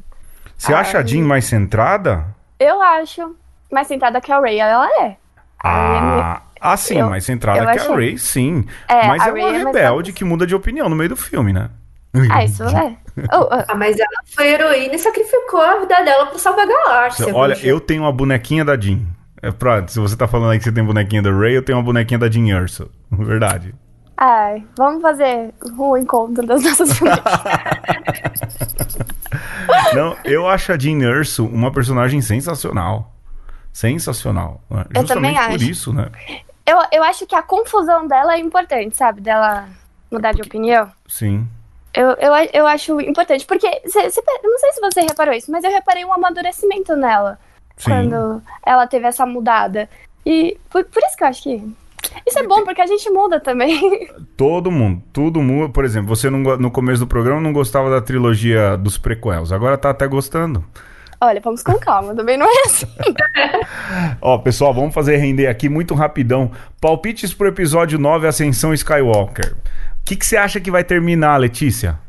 Você acha a Jean mais centrada? Eu acho mais centrada que a Ray, ela é. Ah, ah sim, eu- mais centrada que a achei. Ray, sim. É, mas a é uma Rey é rebelde que muda de opinião no meio do filme, né? Ah, isso é. Oh, oh, Ah, mas ela foi heroína e sacrificou a vida dela pra salvar a galáxia. Olha, eu tenho uma bonequinha da Jean. É pra, se você tá falando aí que você tem bonequinha da Ray, eu tenho uma bonequinha da Jean Erso. [laughs] Verdade. ai, vamos fazer um encontro das nossas [laughs] bonecas. Não, eu acho a Jean Erso uma personagem sensacional. Sensacional. né? Eu Justamente também por acho. isso, né? eu, eu acho que a confusão dela é importante, sabe? Dela mudar de opinião. Sim. Eu, eu, eu acho importante. Porque, cê, cê- eu não sei se você reparou isso, mas eu reparei um amadurecimento nela. Sim. quando ela teve essa mudada. E por, por isso que eu acho que. Isso é bom, porque a gente muda também. [laughs] Todo mundo, tudo muda. Por exemplo, você não, no começo do programa não gostava da trilogia dos prequels, agora tá até gostando. Olha, vamos com calma, também não é assim. [laughs] Ó, pessoal, vamos fazer render aqui muito rapidão. Palpites pro episódio 9, Ascensão Skywalker. Que que você acha que vai terminar, Letícia?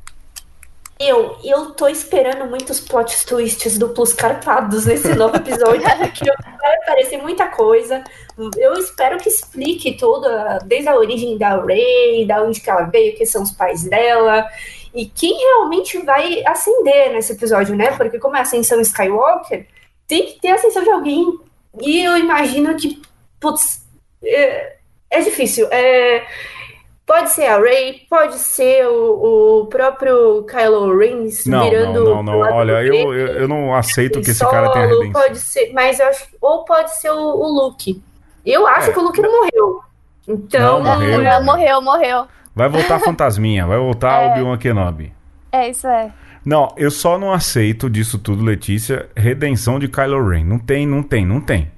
Eu, eu tô esperando muitos plot twists duplos carpados nesse novo episódio, [laughs] porque vai aparecer muita coisa. Eu espero que explique tudo, desde a origem da Rey, da onde que ela veio, quem são os pais dela, e quem realmente vai ascender nesse episódio, né? Porque como é a ascensão Skywalker, tem que ter a ascensão de alguém. E eu imagino que, putz, é, é difícil. É, Pode ser a Rey, pode ser o, o próprio Kylo Ren Não, virando. não, não, não. Olha, eu, eu, eu não aceito que esse solo, cara tenha redenção. Pode ser, mas eu acho, ou pode ser o, o Luke. Eu acho É. que o Luke não morreu. Então, Não, morreu. Não, morreu, morreu. Vai voltar Fantasminha, vai voltar É. Obi-Wan Kenobi. É, isso é. Não, eu só não aceito disso tudo, Letícia, redenção de Kylo Ren. Não tem, não tem, não tem.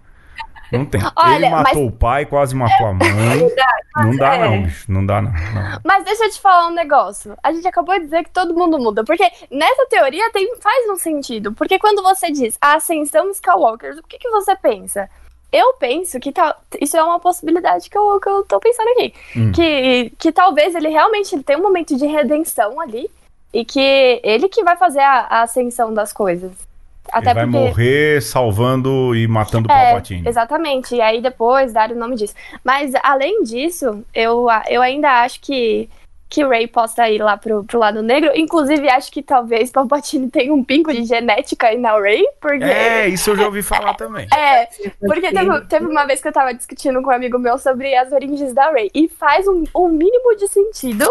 Não tem. [laughs] Olha, Ele matou mas... o pai, quase matou a mãe. [laughs] não dá, é. não, bicho. Não dá, não, não, Mas deixa eu te falar um negócio. A gente acabou de dizer que todo mundo muda. Porque nessa teoria tem, faz um sentido. Porque quando você diz a ascensão Skywalker, o que, que você pensa? Eu penso que tá, isso é uma possibilidade que eu, que eu tô pensando aqui. Hum. Que, que talvez ele realmente ele tenha um momento de redenção ali. E que ele que vai fazer a, a ascensão das coisas. Até ele vai porque... morrer salvando e matando o é, Palpatine. Exatamente. E aí depois dar o nome disso. Mas além disso, eu, eu ainda acho que que Ray possa ir lá pro, pro lado negro. Inclusive, acho que talvez [laughs] Palpatine tenha um pingo de genética aí na Ray, porque... É, isso eu já ouvi falar também. [laughs] É, porque teve, teve uma vez que eu tava discutindo com um amigo meu sobre as origens da Ray, e faz um, um mínimo de sentido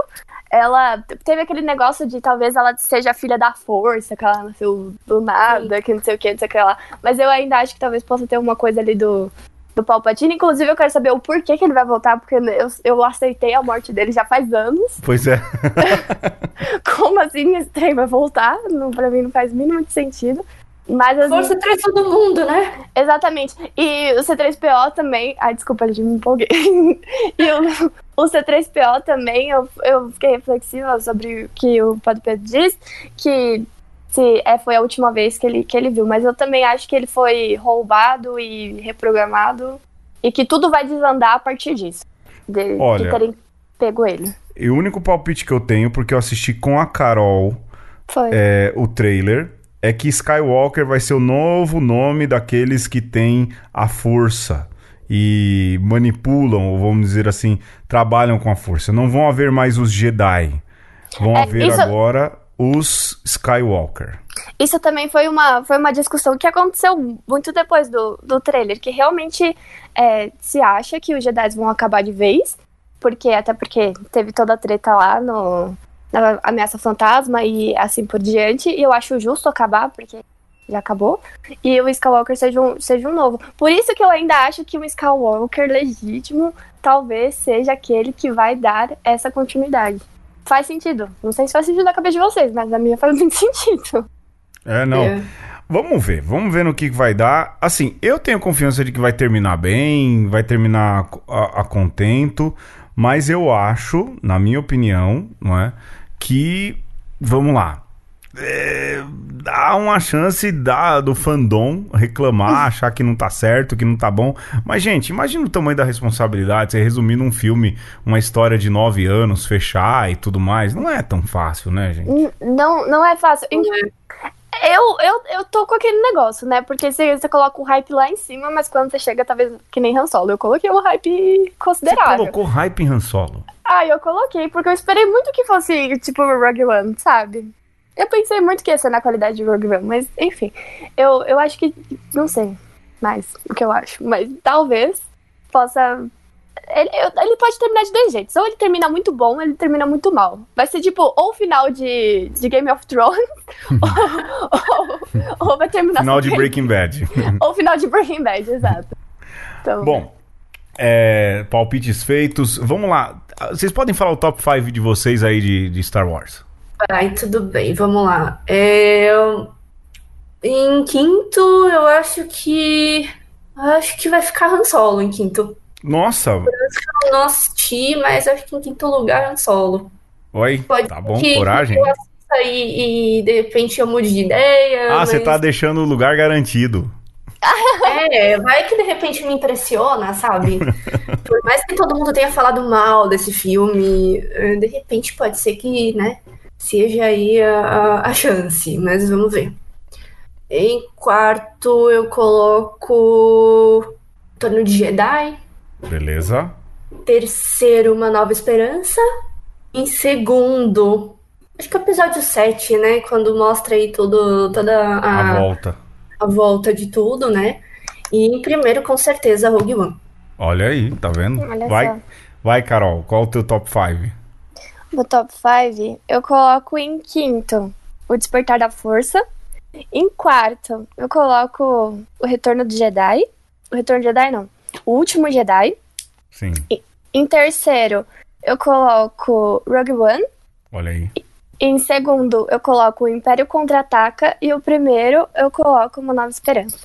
ela teve aquele negócio de talvez ela seja filha da força, que ela nasceu do nada, Sim. que não sei o que, não sei o que lá. Mas eu ainda acho que talvez possa ter uma coisa ali do, do Palpatine. Inclusive, eu quero saber o porquê que ele vai voltar, porque eu, eu aceitei a morte dele já faz anos. [laughs] Pois é. Como assim esse trem vai voltar? Não, pra mim não faz mínimo de sentido. Mas as... Força traz todo mundo, né? Exatamente. E o C3PO também. Ai, desculpa, gente, me empolguei. [laughs] e o, o C3PO também, eu, eu fiquei reflexiva sobre o que o Padre Pedro diz, que se é, foi a última vez que ele, que ele viu. Mas eu também acho que ele foi roubado e reprogramado. E que tudo vai desandar a partir disso. De, Olha, de terem pego ele. E o único palpite que eu tenho, porque eu assisti com a Carol é, o trailer é que Skywalker vai ser o novo nome daqueles que têm a força e manipulam, ou vamos dizer assim, trabalham com a força. Não vão haver mais os Jedi. Vão é, haver isso... agora os Skywalker. Isso também foi uma, foi uma discussão que aconteceu muito depois do, do trailer, que realmente é, se acha que os Jedi vão acabar de vez, porque até porque teve toda a treta lá no, na Ameaça Fantasma e assim por diante. E eu acho justo acabar, porque já acabou. E o Skywalker seja um, seja um novo. Por isso que eu ainda acho que o Skywalker legítimo talvez seja aquele que vai dar essa continuidade. Faz sentido. Não sei se faz sentido na cabeça de vocês, mas a minha faz muito [laughs] sentido. É, não. É. Vamos ver, vamos ver no que vai dar. Assim, eu tenho confiança de que vai terminar bem, vai terminar a, a contento, mas eu acho, na minha opinião, não é? Que, vamos lá, é, dá uma chance da, do fandom reclamar, achar que não tá certo, que não tá bom. Mas, gente, imagina o tamanho da responsabilidade. Você resumir num filme uma história de nove anos, fechar e tudo mais. Não é tão fácil, né, gente? Não, não é fácil. Eu, eu, eu tô com aquele negócio, né? Porque você, você coloca o hype lá em cima, mas quando você chega, talvez que nem Han Solo. Eu coloquei um hype considerável. Você colocou hype em Han Solo? Ah, eu coloquei, porque eu esperei muito que fosse, tipo, Rogue One, sabe? Eu pensei muito que ia ser na qualidade de Rogue One, mas enfim. Eu, eu acho que. Não sei mais o que eu acho, mas talvez possa ele, ele pode terminar de dois jeitos. Ou ele termina muito bom, ou ele termina muito mal. Vai ser tipo, ou o final de, de Game of Thrones, [laughs] ou, ou, ou, vai terminar... Final de Breaking Bad. [laughs] ou final de Breaking Bad, exato. Então, bom, é, palpites feitos. Vamos lá. Vocês podem falar o top 5 de vocês aí de, de Star Wars? Ai, tudo bem, vamos lá. É, em quinto, eu acho que... Acho que vai ficar Han Solo em quinto. Nossa! Eu não assisti, mas acho que em quinto lugar é um solo. Oi? Pode tá bom, coragem. Eu e, e de repente eu mude de ideia. Ah, mas... você tá deixando o lugar garantido. [laughs] É, vai que de repente me impressiona, sabe? [laughs] Por mais que todo mundo tenha falado mal desse filme, eh, de repente pode ser que, né, seja aí a, a chance, mas vamos ver. Em quarto eu coloco Torno de Jedi. Beleza. Terceiro, Uma Nova Esperança. Em segundo, acho que é o episódio 7, né? Quando mostra aí tudo, toda a, a volta. A volta de tudo, né? E em primeiro, com certeza, Rogue One. Olha aí, tá vendo? Olha vai, só. vai, Carol, qual o teu top 5? No top 5, eu coloco em quinto o Despertar da Força. Em quarto, eu coloco o Retorno do Jedi. O Retorno do Jedi, não. O Último Jedi. Sim. E, em terceiro, eu coloco Rogue One. Olha aí. E, em segundo, eu coloco o Império Contra-Ataca. E o primeiro, eu coloco Uma Nova Esperança.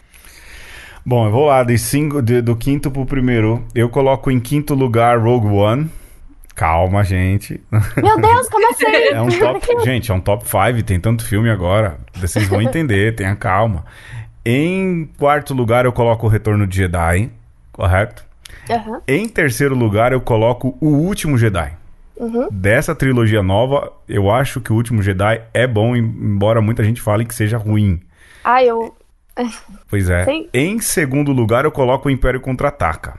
Bom, eu vou lá, de cinco, de- do quinto pro primeiro. Eu coloco em quinto lugar Rogue One. Calma, gente. Meu Deus, como assim? [laughs] É um top. [laughs] gente, é um top 5, tem tanto filme agora. Vocês vão entender, tenha calma. Em quarto lugar, eu coloco o Retorno de Jedi. Correto? Aham. Em terceiro lugar, eu coloco O Último Jedi. Uhum. Dessa trilogia nova, eu acho que O Último Jedi é bom, embora muita gente fale que seja ruim. Ah, eu. Pois é. Sim. Em segundo lugar, eu coloco o Império Contra-Ataca.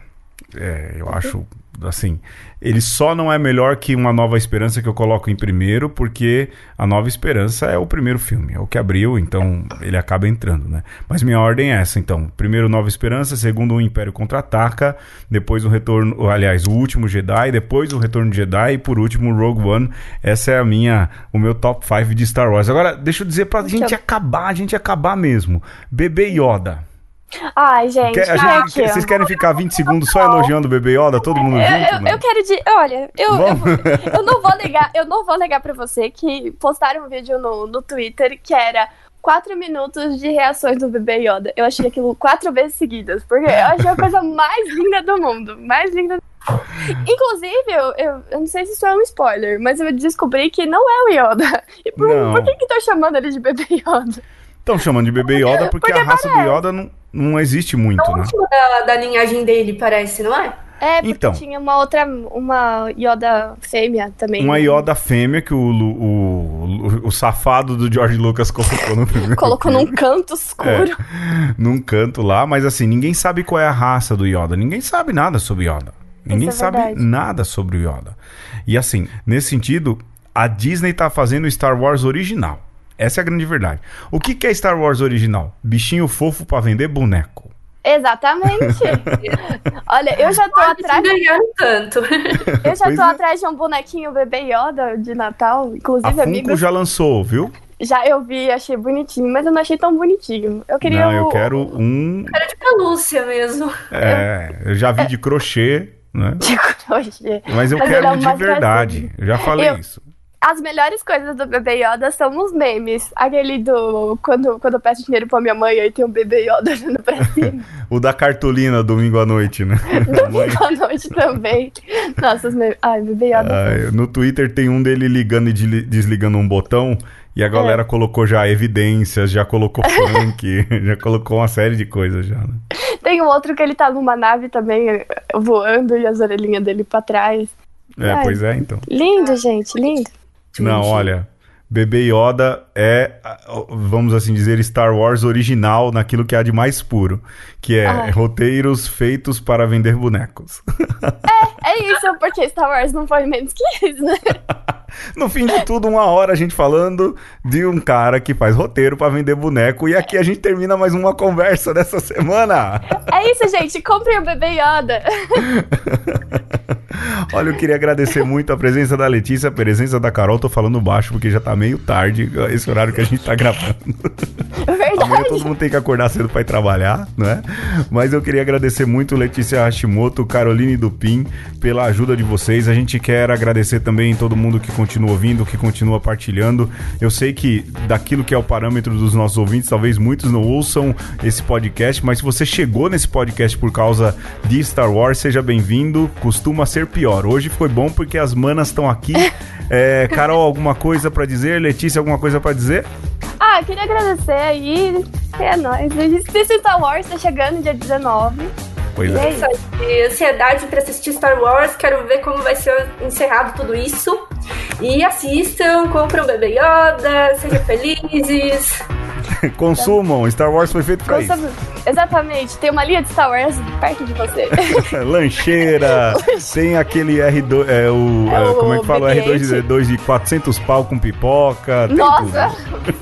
É, eu acho, assim, ele só não é melhor que Uma Nova Esperança que eu coloco em primeiro, porque A Nova Esperança é o primeiro filme, é o que abriu, então ele acaba entrando, né? Mas minha ordem é essa, então. Primeiro Nova Esperança, segundo o Império Contra-Ataca, depois o Retorno, aliás, o Último Jedi, depois o Retorno de Jedi e por último Rogue One. Essa é a minha, o meu top 5 de Star Wars. Agora, deixa eu dizer pra gente acabar, a gente acabar mesmo. Bebê Yoda. Ai, gente. Quer- gente- que- vocês querem ficar 20 segundos só elogiando o bebê Yoda, todo mundo Eu, junto? eu, eu quero de. Olha, eu, eu, eu não vou negar, eu não vou negar pra você que postaram um vídeo no, no Twitter que era 4 minutos de reações do bebê Yoda. Eu achei aquilo quatro vezes seguidas, porque eu achei a coisa mais linda do mundo. Mais linda. Inclusive, eu, eu, eu não sei se isso é um spoiler, mas eu descobri que não é o Yoda. E por, por que que estão chamando ele de bebê Yoda? Estão chamando de bebê Yoda porque, Porque a raça do parece. Yoda não, não existe muito, É o né? último da, da linhagem dele, parece, não é? É, porque Então. tinha uma outra, uma Yoda fêmea também. Uma Yoda fêmea que o, o, o, o safado do George Lucas colocou no primeiro [laughs] Colocou filme. num canto escuro. É, num canto lá, mas assim, ninguém sabe qual é a raça do Yoda. Ninguém sabe nada sobre Yoda. Ninguém é sabe verdade. nada sobre o Yoda. E assim, nesse sentido, a Disney tá fazendo o Star Wars original. Essa é a grande verdade. O que, que é Star Wars original? Bichinho fofo pra vender boneco. Exatamente. [laughs] Olha, eu já tô Pode atrás. ganhar um tanto. Eu já Pois tô é. atrás de um bonequinho bebê Yoda de Natal. A Inclusive, Funko amigos, já lançou, viu? já eu vi, achei bonitinho, mas eu não achei tão bonitinho. Eu queria Não, eu o- quero um. Era de pelúcia mesmo. É, eu já vi de crochê, né? de crochê. Mas eu Mas quero ele é de verdade. gracinha. Eu já falei Eu- isso. As melhores coisas do bebê Yoda são os memes. Aquele do. Quando, quando eu peço dinheiro pra minha mãe, aí tem um bebê Yoda [laughs] olhando pra cima. [laughs] O da cartolina domingo à noite, né? [laughs] Domingo à noite também. Nossa, os memes. Ai, bebê Yoda. Ah, no Twitter tem um dele ligando e desli- desligando um botão e a galera É. colocou já evidências, já colocou funk, já colocou uma série de coisas já, né? Tem um outro que ele tá numa nave também, eh, voando e as orelhinhas dele pra trás. É, Ai. pois é, então. Lindo, gente, lindo. Não, olha, Bebê Yoda é, vamos assim dizer, Star Wars original naquilo que há de mais puro, que é roteiros feitos para vender bonecos. É isso, porque Star Wars não foi menos que isso, né? [laughs] No fim de tudo, uma hora a gente falando de um cara que faz roteiro para vender boneco e aqui a gente termina mais uma conversa dessa semana. É isso, gente. Comprem o bebê Yoda. [laughs] Olha, eu queria agradecer muito a presença da Letícia, a presença da Carol. Tô falando baixo porque já tá meio tarde, esse horário que a gente tá gravando. [laughs] Amanhã todo mundo tem que acordar cedo pra ir trabalhar, né? Mas eu queria agradecer muito Letícia Hashimoto, Caroline Dupin, pela ajuda de vocês. A gente quer agradecer também todo mundo que continua ouvindo, que continua partilhando. Eu sei que daquilo que é o parâmetro dos nossos ouvintes, talvez muitos não ouçam esse podcast, mas se você chegou nesse podcast por causa de Star Wars, seja bem-vindo. Costuma ser pior. Hoje foi bom porque as manas estão aqui. [laughs] É, Carol, alguma coisa pra dizer? Letícia, alguma coisa pra dizer? Ah, queria agradecer aí. É nóis. Esse Star Wars tá chegando dia 19. Pois é. é Isso aí, ansiedade pra assistir Star Wars, quero ver como vai ser encerrado tudo isso. E assistam, comprem o Bebê Yoda, sejam [laughs] felizes. Consumam. Star Wars foi feito pra Nossa, Exatamente, tem uma linha de Star Wars perto de você. isso. [laughs] Lancheira. tem aquele R2, é o, É é, como é que fala? O BB-8. R2 de 400 pau com pipoca. Nossa!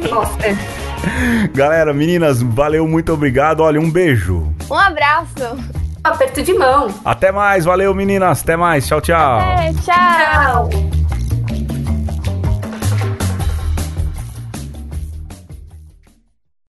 Nossa, é. [laughs] Galera, meninas, valeu, muito obrigado. Olha, um beijo. Um abraço. aperto de mão. Até mais, valeu, meninas. Até mais. Tchau, tchau. É, tchau. Tchau.